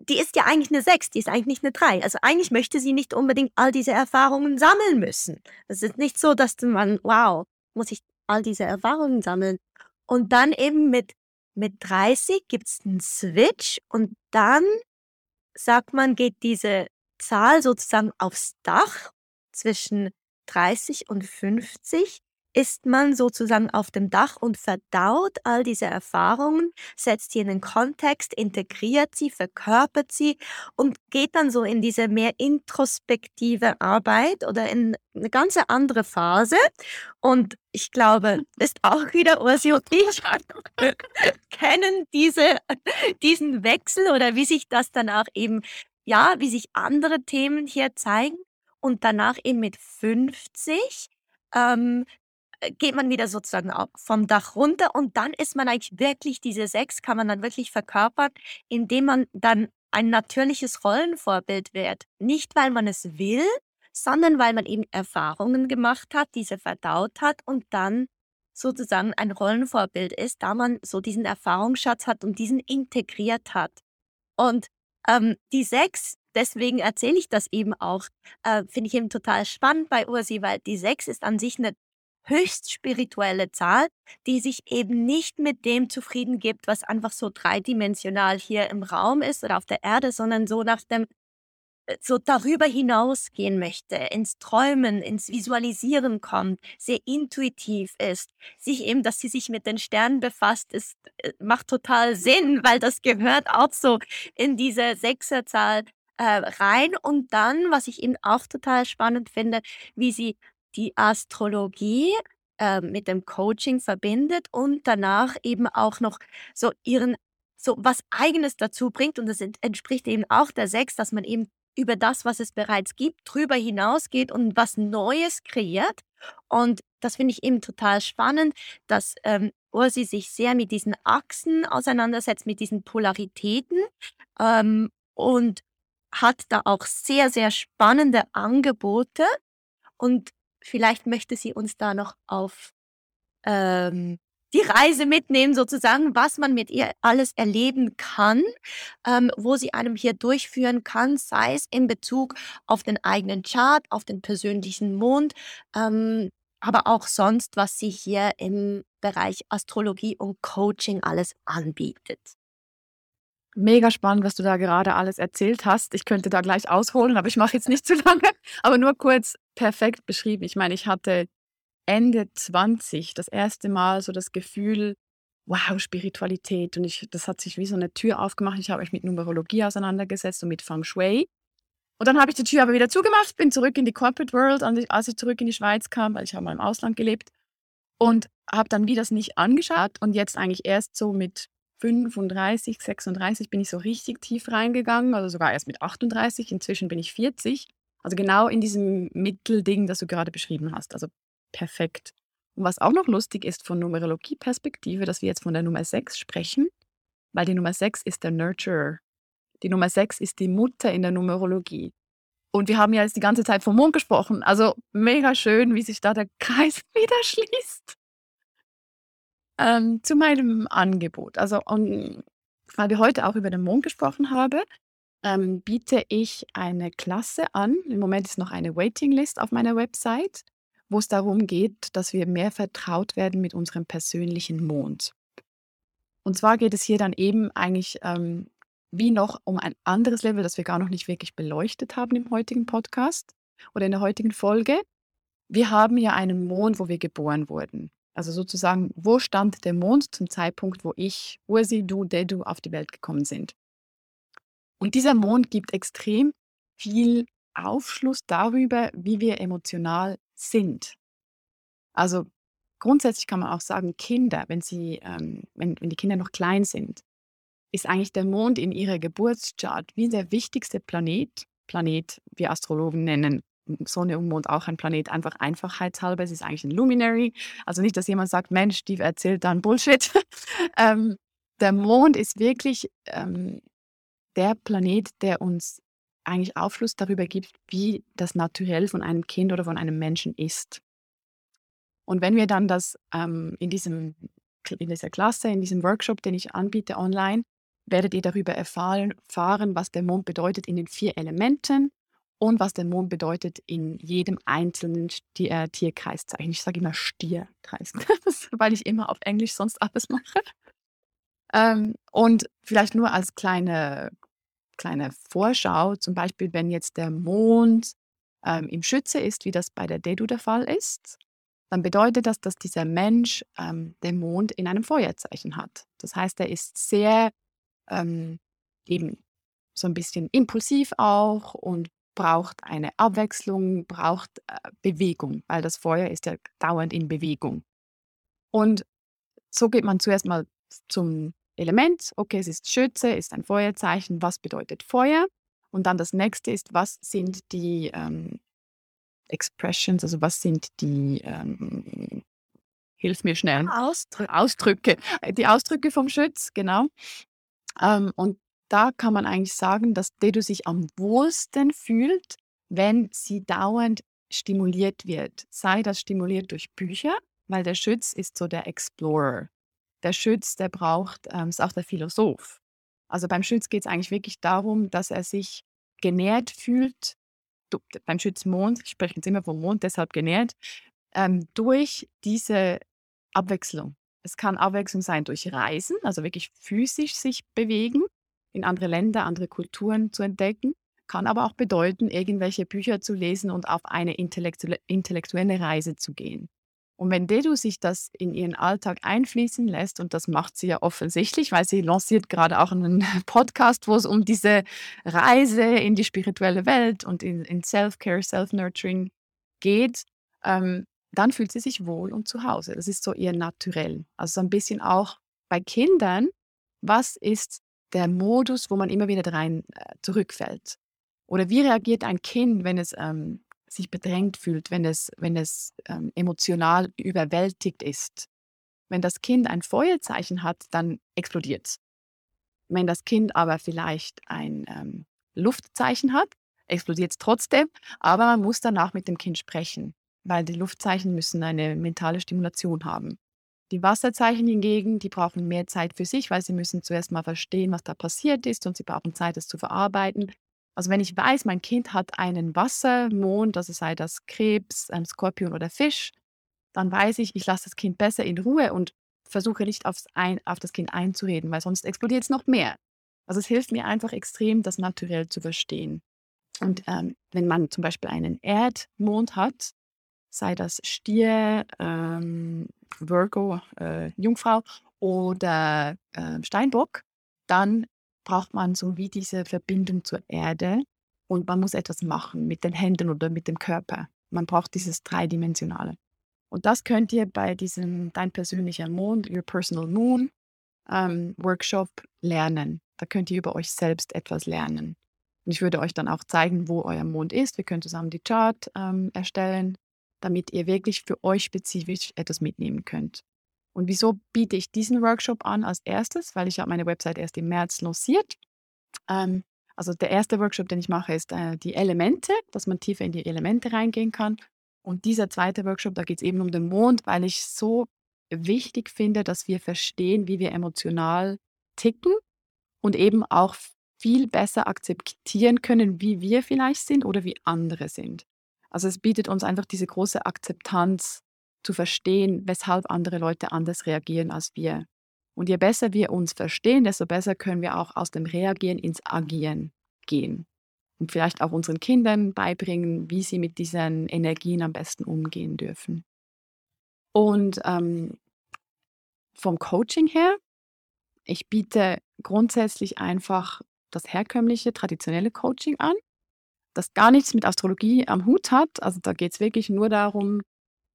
Speaker 1: die ist ja eigentlich eine 6, die ist eigentlich nicht eine 3. Also eigentlich möchte sie nicht unbedingt all diese Erfahrungen sammeln müssen. Es ist nicht so, dass man, wow, muss ich all diese Erfahrungen sammeln. Und dann eben mit, mit 30 gibt es einen Switch und dann sagt man, geht diese Zahl sozusagen aufs Dach zwischen 30 und 50 ist man sozusagen auf dem Dach und verdaut all diese Erfahrungen, setzt sie in den Kontext, integriert sie, verkörpert sie und geht dann so in diese mehr introspektive Arbeit oder in eine ganz andere Phase. Und ich glaube, ist auch wieder Ursi und ich kennen diese, diesen Wechsel oder wie sich das dann auch eben, ja, wie sich andere Themen hier zeigen. Und danach eben mit 50 ähm, äh, geht man wieder sozusagen vom Dach runter und dann ist man eigentlich wirklich diese sechs kann man dann wirklich verkörpern, indem man dann ein natürliches Rollenvorbild wird. Nicht, weil man es will, sondern weil man eben Erfahrungen gemacht hat, diese verdaut hat und dann sozusagen ein Rollenvorbild ist, da man so diesen Erfahrungsschatz hat und diesen integriert hat. Und ähm, die sechs, deswegen erzähle ich das eben auch, äh, finde ich eben total spannend bei Ursi, weil die sechs ist an sich eine höchst spirituelle Zahl, die sich eben nicht mit dem zufrieden gibt, was einfach so dreidimensional hier im Raum ist oder auf der Erde, sondern so nach dem so darüber hinausgehen möchte, ins Träumen, ins Visualisieren kommt, sehr intuitiv ist, sich eben, dass sie sich mit den Sternen befasst, ist, äh, macht total Sinn, <laughs> weil das gehört auch so in diese Sechserzahl äh, rein. Und dann, was ich eben auch total spannend finde, wie sie die Astrologie äh, mit dem Coaching verbindet und danach eben auch noch so ihren so was Eigenes dazu bringt und das entspricht eben auch der Sechs, dass man eben über das, was es bereits gibt, drüber hinausgeht und was Neues kreiert. Und das finde ich eben total spannend, dass ähm, Ursi sich sehr mit diesen Achsen auseinandersetzt, mit diesen Polaritäten ähm, und hat da auch sehr, sehr spannende Angebote. Und Vielleicht möchte sie uns da noch auf ähm, die Reise mitnehmen, sozusagen, was man mit ihr alles erleben kann, ähm, wo sie einem hier durchführen kann, sei es in Bezug auf den eigenen Chart, auf den persönlichen Mond, ähm, aber auch sonst, was sie hier im Bereich Astrologie und Coaching alles anbietet.
Speaker 2: Mega spannend, was du da gerade alles erzählt hast. Ich könnte da gleich ausholen, aber ich mache jetzt nicht zu lange. Aber nur kurz perfekt beschrieben. Ich meine, ich hatte Ende 20 das erste Mal so das Gefühl, wow, Spiritualität. Und ich, das hat sich wie so eine Tür aufgemacht. Ich habe mich mit Numerologie auseinandergesetzt und mit Feng Shui. Und dann habe ich die Tür aber wieder zugemacht, bin zurück in die Corporate World, als ich zurück in die Schweiz kam, weil ich habe mal im Ausland gelebt. Und habe dann wieder das nicht angeschaut und jetzt eigentlich erst so mit 35, 36 bin ich so richtig tief reingegangen, also sogar erst mit 38. Inzwischen bin ich 40. Also genau in diesem Mittelding, das du gerade beschrieben hast. Also perfekt. Und was auch noch lustig ist von Numerologie-Perspektive, dass wir jetzt von der Nummer 6 sprechen, weil die Nummer 6 ist der Nurturer. Die Nummer 6 ist die Mutter in der Numerologie. Und wir haben ja jetzt die ganze Zeit vom Mond gesprochen. Also mega schön, wie sich da der Kreis <laughs> wieder schließt. Ähm, zu meinem Angebot. Also, um, weil wir heute auch über den Mond gesprochen haben, ähm, biete ich eine Klasse an. Im Moment ist noch eine Waiting-List auf meiner Website, wo es darum geht, dass wir mehr vertraut werden mit unserem persönlichen Mond. Und zwar geht es hier dann eben eigentlich ähm, wie noch um ein anderes Level, das wir gar noch nicht wirklich beleuchtet haben im heutigen Podcast oder in der heutigen Folge. Wir haben ja einen Mond, wo wir geboren wurden. Also sozusagen, wo stand der Mond zum Zeitpunkt, wo ich, Ursi, du, Dedu auf die Welt gekommen sind. Und dieser Mond gibt extrem viel Aufschluss darüber, wie wir emotional sind. Also grundsätzlich kann man auch sagen, Kinder, wenn, sie, ähm, wenn, wenn die Kinder noch klein sind, ist eigentlich der Mond in ihrer Geburtschart wie der wichtigste Planet, Planet, wir Astrologen nennen Sonne und Mond auch ein Planet, einfach einfachheitshalber. Es ist eigentlich ein Luminary. Also nicht, dass jemand sagt, Mensch, Steve erzählt dann Bullshit. <laughs> ähm, der Mond ist wirklich ähm, der Planet, der uns eigentlich Aufschluss darüber gibt, wie das Naturell von einem Kind oder von einem Menschen ist. Und wenn wir dann das ähm, in, diesem, in dieser Klasse, in diesem Workshop, den ich anbiete online, werdet ihr darüber erfahren, was der Mond bedeutet in den vier Elementen und was der Mond bedeutet in jedem einzelnen Stier, äh, Tierkreiszeichen. Ich sage immer Stierkreis, <laughs> weil ich immer auf Englisch sonst alles mache. Ähm, und vielleicht nur als kleine, kleine Vorschau, zum Beispiel, wenn jetzt der Mond ähm, im Schütze ist, wie das bei der Dedu der Fall ist, dann bedeutet das, dass dieser Mensch ähm, den Mond in einem Feuerzeichen hat. Das heißt, er ist sehr ähm, eben so ein bisschen impulsiv auch und braucht eine Abwechslung, braucht äh, Bewegung, weil das Feuer ist ja dauernd in Bewegung. Und so geht man zuerst mal zum Element. Okay, es ist Schütze, ist ein Feuerzeichen. Was bedeutet Feuer? Und dann das nächste ist, was sind die ähm, Expressions, also was sind die, ähm, hilf mir schnell,
Speaker 1: Ausdrücke.
Speaker 2: Ausdrücke, die Ausdrücke vom Schütz, genau. Ähm, und da kann man eigentlich sagen, dass Dedo sich am wohlsten fühlt, wenn sie dauernd stimuliert wird. Sei das stimuliert durch Bücher, weil der Schütz ist so der Explorer. Der Schütz, der braucht, ähm, ist auch der Philosoph. Also beim Schütz geht es eigentlich wirklich darum, dass er sich genährt fühlt, du, beim Schütz Mond, ich spreche jetzt immer vom Mond, deshalb genährt, ähm, durch diese Abwechslung. Es kann Abwechslung sein durch Reisen, also wirklich physisch sich bewegen, in andere Länder, andere Kulturen zu entdecken, kann aber auch bedeuten, irgendwelche Bücher zu lesen und auf eine intellektuelle Reise zu gehen. Und wenn Dedu sich das in ihren Alltag einfließen lässt, und das macht sie ja offensichtlich, weil sie lanciert gerade auch einen <laughs> Podcast, wo es um diese Reise in die spirituelle Welt und in, in Self-Care, Self-Nurturing geht, ähm, dann fühlt sie sich wohl und zu Hause. Das ist so ihr Naturell. Also so ein bisschen auch bei Kindern, was ist der Modus, wo man immer wieder rein äh, zurückfällt? Oder wie reagiert ein Kind, wenn es ähm, sich bedrängt fühlt, wenn es, wenn es ähm, emotional überwältigt ist? Wenn das Kind ein Feuerzeichen hat, dann explodiert es. Wenn das Kind aber vielleicht ein ähm, Luftzeichen hat, explodiert es trotzdem, aber man muss danach mit dem Kind sprechen weil die Luftzeichen müssen eine mentale Stimulation haben. Die Wasserzeichen hingegen, die brauchen mehr Zeit für sich, weil sie müssen zuerst mal verstehen, was da passiert ist und sie brauchen Zeit, das zu verarbeiten. Also wenn ich weiß, mein Kind hat einen Wassermond, also sei das Krebs, ein Skorpion oder Fisch, dann weiß ich, ich lasse das Kind besser in Ruhe und versuche nicht aufs ein, auf das Kind einzureden, weil sonst explodiert es noch mehr. Also es hilft mir einfach extrem, das naturell zu verstehen. Und ähm, wenn man zum Beispiel einen Erdmond hat, sei das Stier, ähm, Virgo, äh, Jungfrau oder äh, Steinbock, dann braucht man so wie diese Verbindung zur Erde und man muss etwas machen mit den Händen oder mit dem Körper. Man braucht dieses Dreidimensionale. Und das könnt ihr bei diesem Dein persönlicher Mond, Your Personal Moon ähm, Workshop lernen. Da könnt ihr über euch selbst etwas lernen. Und ich würde euch dann auch zeigen, wo euer Mond ist. Wir können zusammen die Chart ähm, erstellen damit ihr wirklich für euch spezifisch etwas mitnehmen könnt. Und wieso biete ich diesen Workshop an als erstes? Weil ich habe meine Website erst im März lanciert. Ähm, Also der erste Workshop, den ich mache, ist äh, die Elemente, dass man tiefer in die Elemente reingehen kann. Und dieser zweite Workshop, da geht es eben um den Mond, weil ich so wichtig finde, dass wir verstehen, wie wir emotional ticken und eben auch viel besser akzeptieren können, wie wir vielleicht sind oder wie andere sind. Also es bietet uns einfach diese große Akzeptanz zu verstehen, weshalb andere Leute anders reagieren als wir. Und je besser wir uns verstehen, desto besser können wir auch aus dem Reagieren ins Agieren gehen. Und vielleicht auch unseren Kindern beibringen, wie sie mit diesen Energien am besten umgehen dürfen. Und ähm, vom Coaching her, ich biete grundsätzlich einfach das herkömmliche, traditionelle Coaching an, das gar nichts mit Astrologie am Hut hat. Also da geht es wirklich nur darum,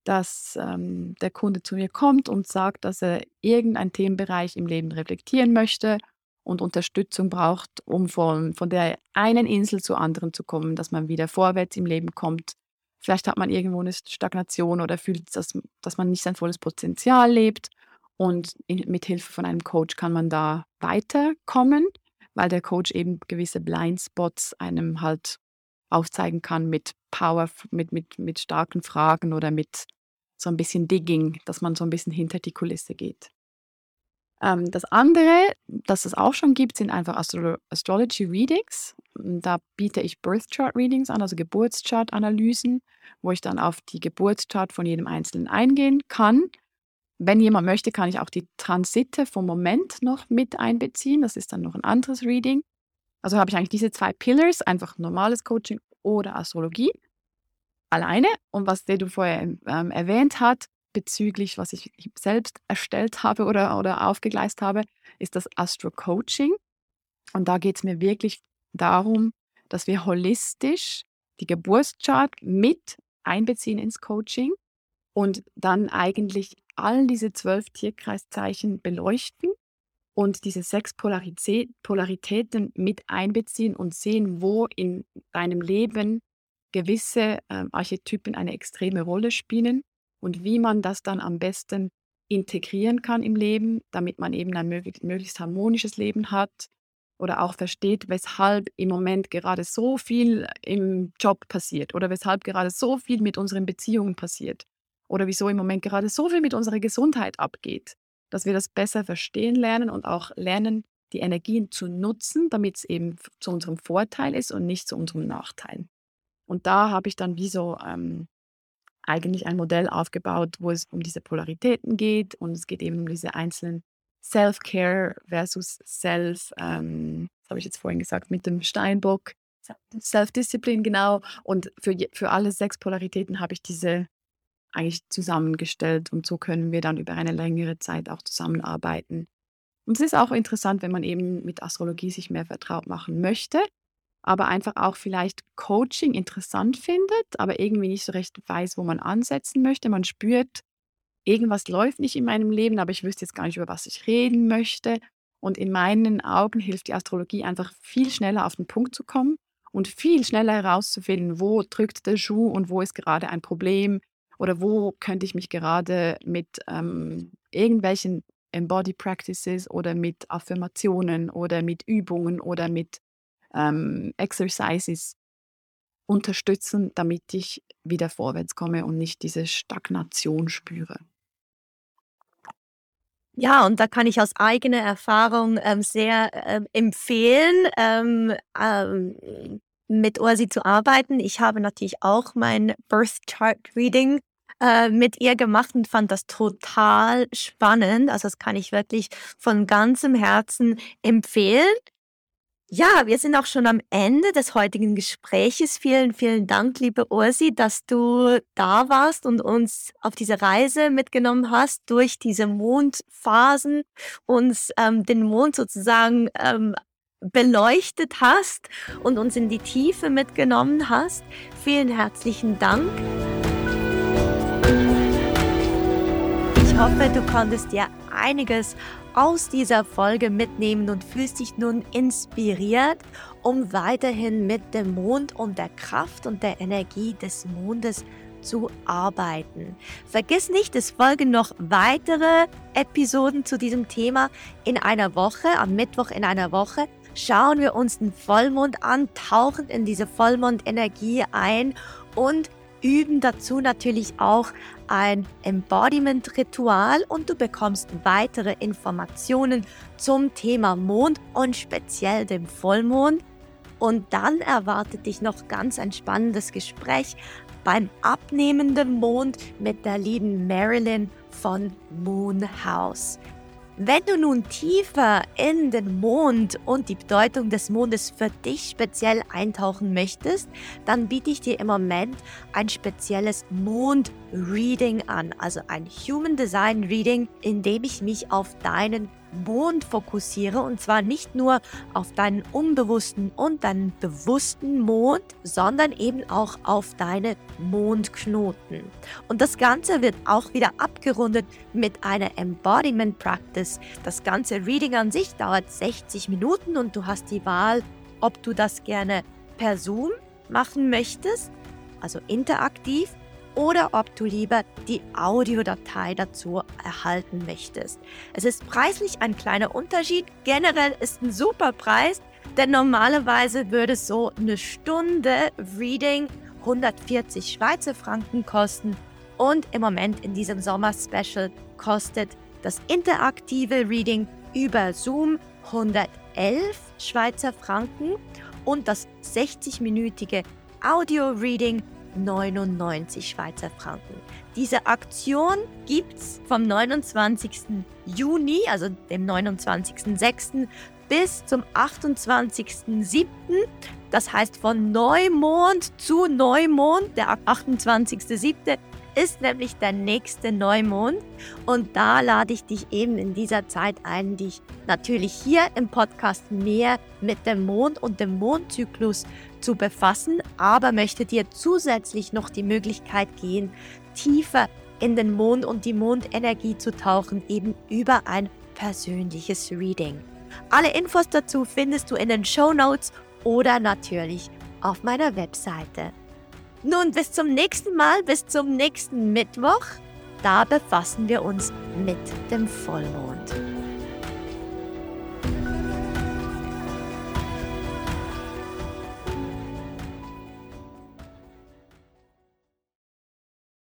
Speaker 2: dass ähm, der Kunde zu mir kommt und sagt, dass er irgendeinen Themenbereich im Leben reflektieren möchte und Unterstützung braucht, um von, von der einen Insel zur anderen zu kommen, dass man wieder vorwärts im Leben kommt. Vielleicht hat man irgendwo eine Stagnation oder fühlt, dass, dass man nicht sein volles Potenzial lebt. Und in, mit Hilfe von einem Coach kann man da weiterkommen, weil der Coach eben gewisse Blindspots einem halt aufzeigen kann mit Power, mit, mit, mit starken Fragen oder mit so ein bisschen Digging, dass man so ein bisschen hinter die Kulisse geht. Ähm, das andere, das es auch schon gibt, sind einfach Astro Astrology Readings. Da biete ich Birth Chart Readings an, also Geburtschart-Analysen, wo ich dann auf die Geburtschart von jedem Einzelnen eingehen kann. Wenn jemand möchte, kann ich auch die Transite vom Moment noch mit einbeziehen. Das ist dann noch ein anderes Reading. Also habe ich eigentlich diese zwei Pillars, einfach normales Coaching oder Astrologie alleine. Und was der du vorher ähm, erwähnt hat, bezüglich, was ich selbst erstellt habe oder, oder aufgegleist habe, ist das Astro-Coaching. Und da geht es mir wirklich darum, dass wir holistisch die Geburtschart mit einbeziehen ins Coaching und dann eigentlich all diese zwölf Tierkreiszeichen beleuchten und diese sechs Polaritäten mit einbeziehen und sehen, wo in deinem Leben gewisse ähm, Archetypen eine extreme Rolle spielen und wie man das dann am besten integrieren kann im Leben, damit man eben ein möglichst, möglichst harmonisches Leben hat oder auch versteht, weshalb im Moment gerade so viel im Job passiert oder weshalb gerade so viel mit unseren Beziehungen passiert oder wieso im Moment gerade so viel mit unserer Gesundheit abgeht dass wir das besser verstehen lernen und auch lernen, die Energien zu nutzen, damit es eben zu unserem Vorteil ist und nicht zu unserem Nachteil. Und da habe ich dann wie so ähm, eigentlich ein Modell aufgebaut, wo es um diese Polaritäten geht und es geht eben um diese einzelnen Self-Care versus Self, ähm, das habe ich jetzt vorhin gesagt, mit dem Steinbock, Self-Discipline, genau. Und für, für alle sechs Polaritäten habe ich diese eigentlich zusammengestellt und so können wir dann über eine längere Zeit auch zusammenarbeiten. Und es ist auch interessant, wenn man eben mit Astrologie sich mehr vertraut machen möchte, aber einfach auch vielleicht Coaching interessant findet, aber irgendwie nicht so recht weiß, wo man ansetzen möchte. Man spürt, irgendwas läuft nicht in meinem Leben, aber ich wüsste jetzt gar nicht, über was ich reden möchte. Und in meinen Augen hilft die Astrologie einfach viel schneller auf den Punkt zu kommen und viel schneller herauszufinden, wo drückt der Schuh und wo ist gerade ein Problem, oder wo könnte ich mich gerade mit ähm, irgendwelchen Embody Practices oder mit Affirmationen oder mit Übungen oder mit ähm, Exercises unterstützen, damit ich wieder vorwärts komme und nicht diese Stagnation spüre.
Speaker 1: Ja, und da kann ich aus eigener Erfahrung ähm, sehr ähm, empfehlen, ähm, ähm mit Ursi zu arbeiten. Ich habe natürlich auch mein Birth Chart Reading äh, mit ihr gemacht und fand das total spannend. Also das kann ich wirklich von ganzem Herzen empfehlen. Ja, wir sind auch schon am Ende des heutigen Gespräches. Vielen, vielen Dank, liebe Ursi, dass du da warst und uns auf diese Reise mitgenommen hast durch diese Mondphasen, uns ähm, den Mond sozusagen ähm, beleuchtet hast und uns in die Tiefe mitgenommen hast. Vielen herzlichen Dank. Hoffe, du konntest dir einiges aus dieser Folge mitnehmen und fühlst dich nun inspiriert, um weiterhin mit dem Mond und der Kraft und der Energie des Mondes zu arbeiten. Vergiss nicht, es folgen noch weitere Episoden zu diesem Thema in einer Woche, am Mittwoch in einer Woche. schauen wir uns den Vollmond an, tauchen in diese Vollmondenergie ein und üben dazu natürlich auch ein Embodiment-Ritual und du bekommst weitere Informationen zum Thema Mond und speziell dem Vollmond. Und dann erwartet dich noch ganz ein spannendes Gespräch beim abnehmenden Mond mit der lieben Marilyn von Moon House. Wenn du nun tiefer in den Mond und die Bedeutung des Mondes für dich speziell eintauchen möchtest, dann biete ich dir im Moment ein spezielles Mond-Reading an, also ein Human Design Reading, in dem ich mich auf deinen Mond fokussiere und zwar nicht nur auf deinen unbewussten und deinen bewussten Mond, sondern eben auch auf deine Mondknoten. Und das Ganze wird auch wieder abgerundet mit einer Embodiment Practice. Das ganze Reading an sich dauert 60 Minuten und du hast die Wahl, ob du das gerne per Zoom machen möchtest, also interaktiv, oder ob du lieber die Audiodatei dazu erhalten möchtest. Es ist preislich ein kleiner Unterschied. Generell ist ein super Preis, denn normalerweise würde so eine Stunde Reading 140 Schweizer Franken kosten und im Moment in diesem Sommer-Special kostet das interaktive Reading über Zoom 111 Schweizer Franken und das 60-minütige Audio-Reading 99 Schweizer Franken. Diese Aktion gibt es vom 29. Juni, also dem 29.06. bis zum 28.07. Das heißt von Neumond zu Neumond, der 28.07 ist nämlich der nächste Neumond und da lade ich dich eben in dieser Zeit ein, dich natürlich hier im Podcast mehr mit dem Mond und dem Mondzyklus zu befassen, aber möchte dir zusätzlich noch die Möglichkeit gehen, tiefer in den Mond und die Mondenergie zu tauchen, eben über ein persönliches Reading. Alle Infos dazu findest du in den Show Notes oder natürlich auf meiner Webseite. Nun, bis zum nächsten Mal, bis zum nächsten Mittwoch. Da befassen wir uns mit dem Vollmond.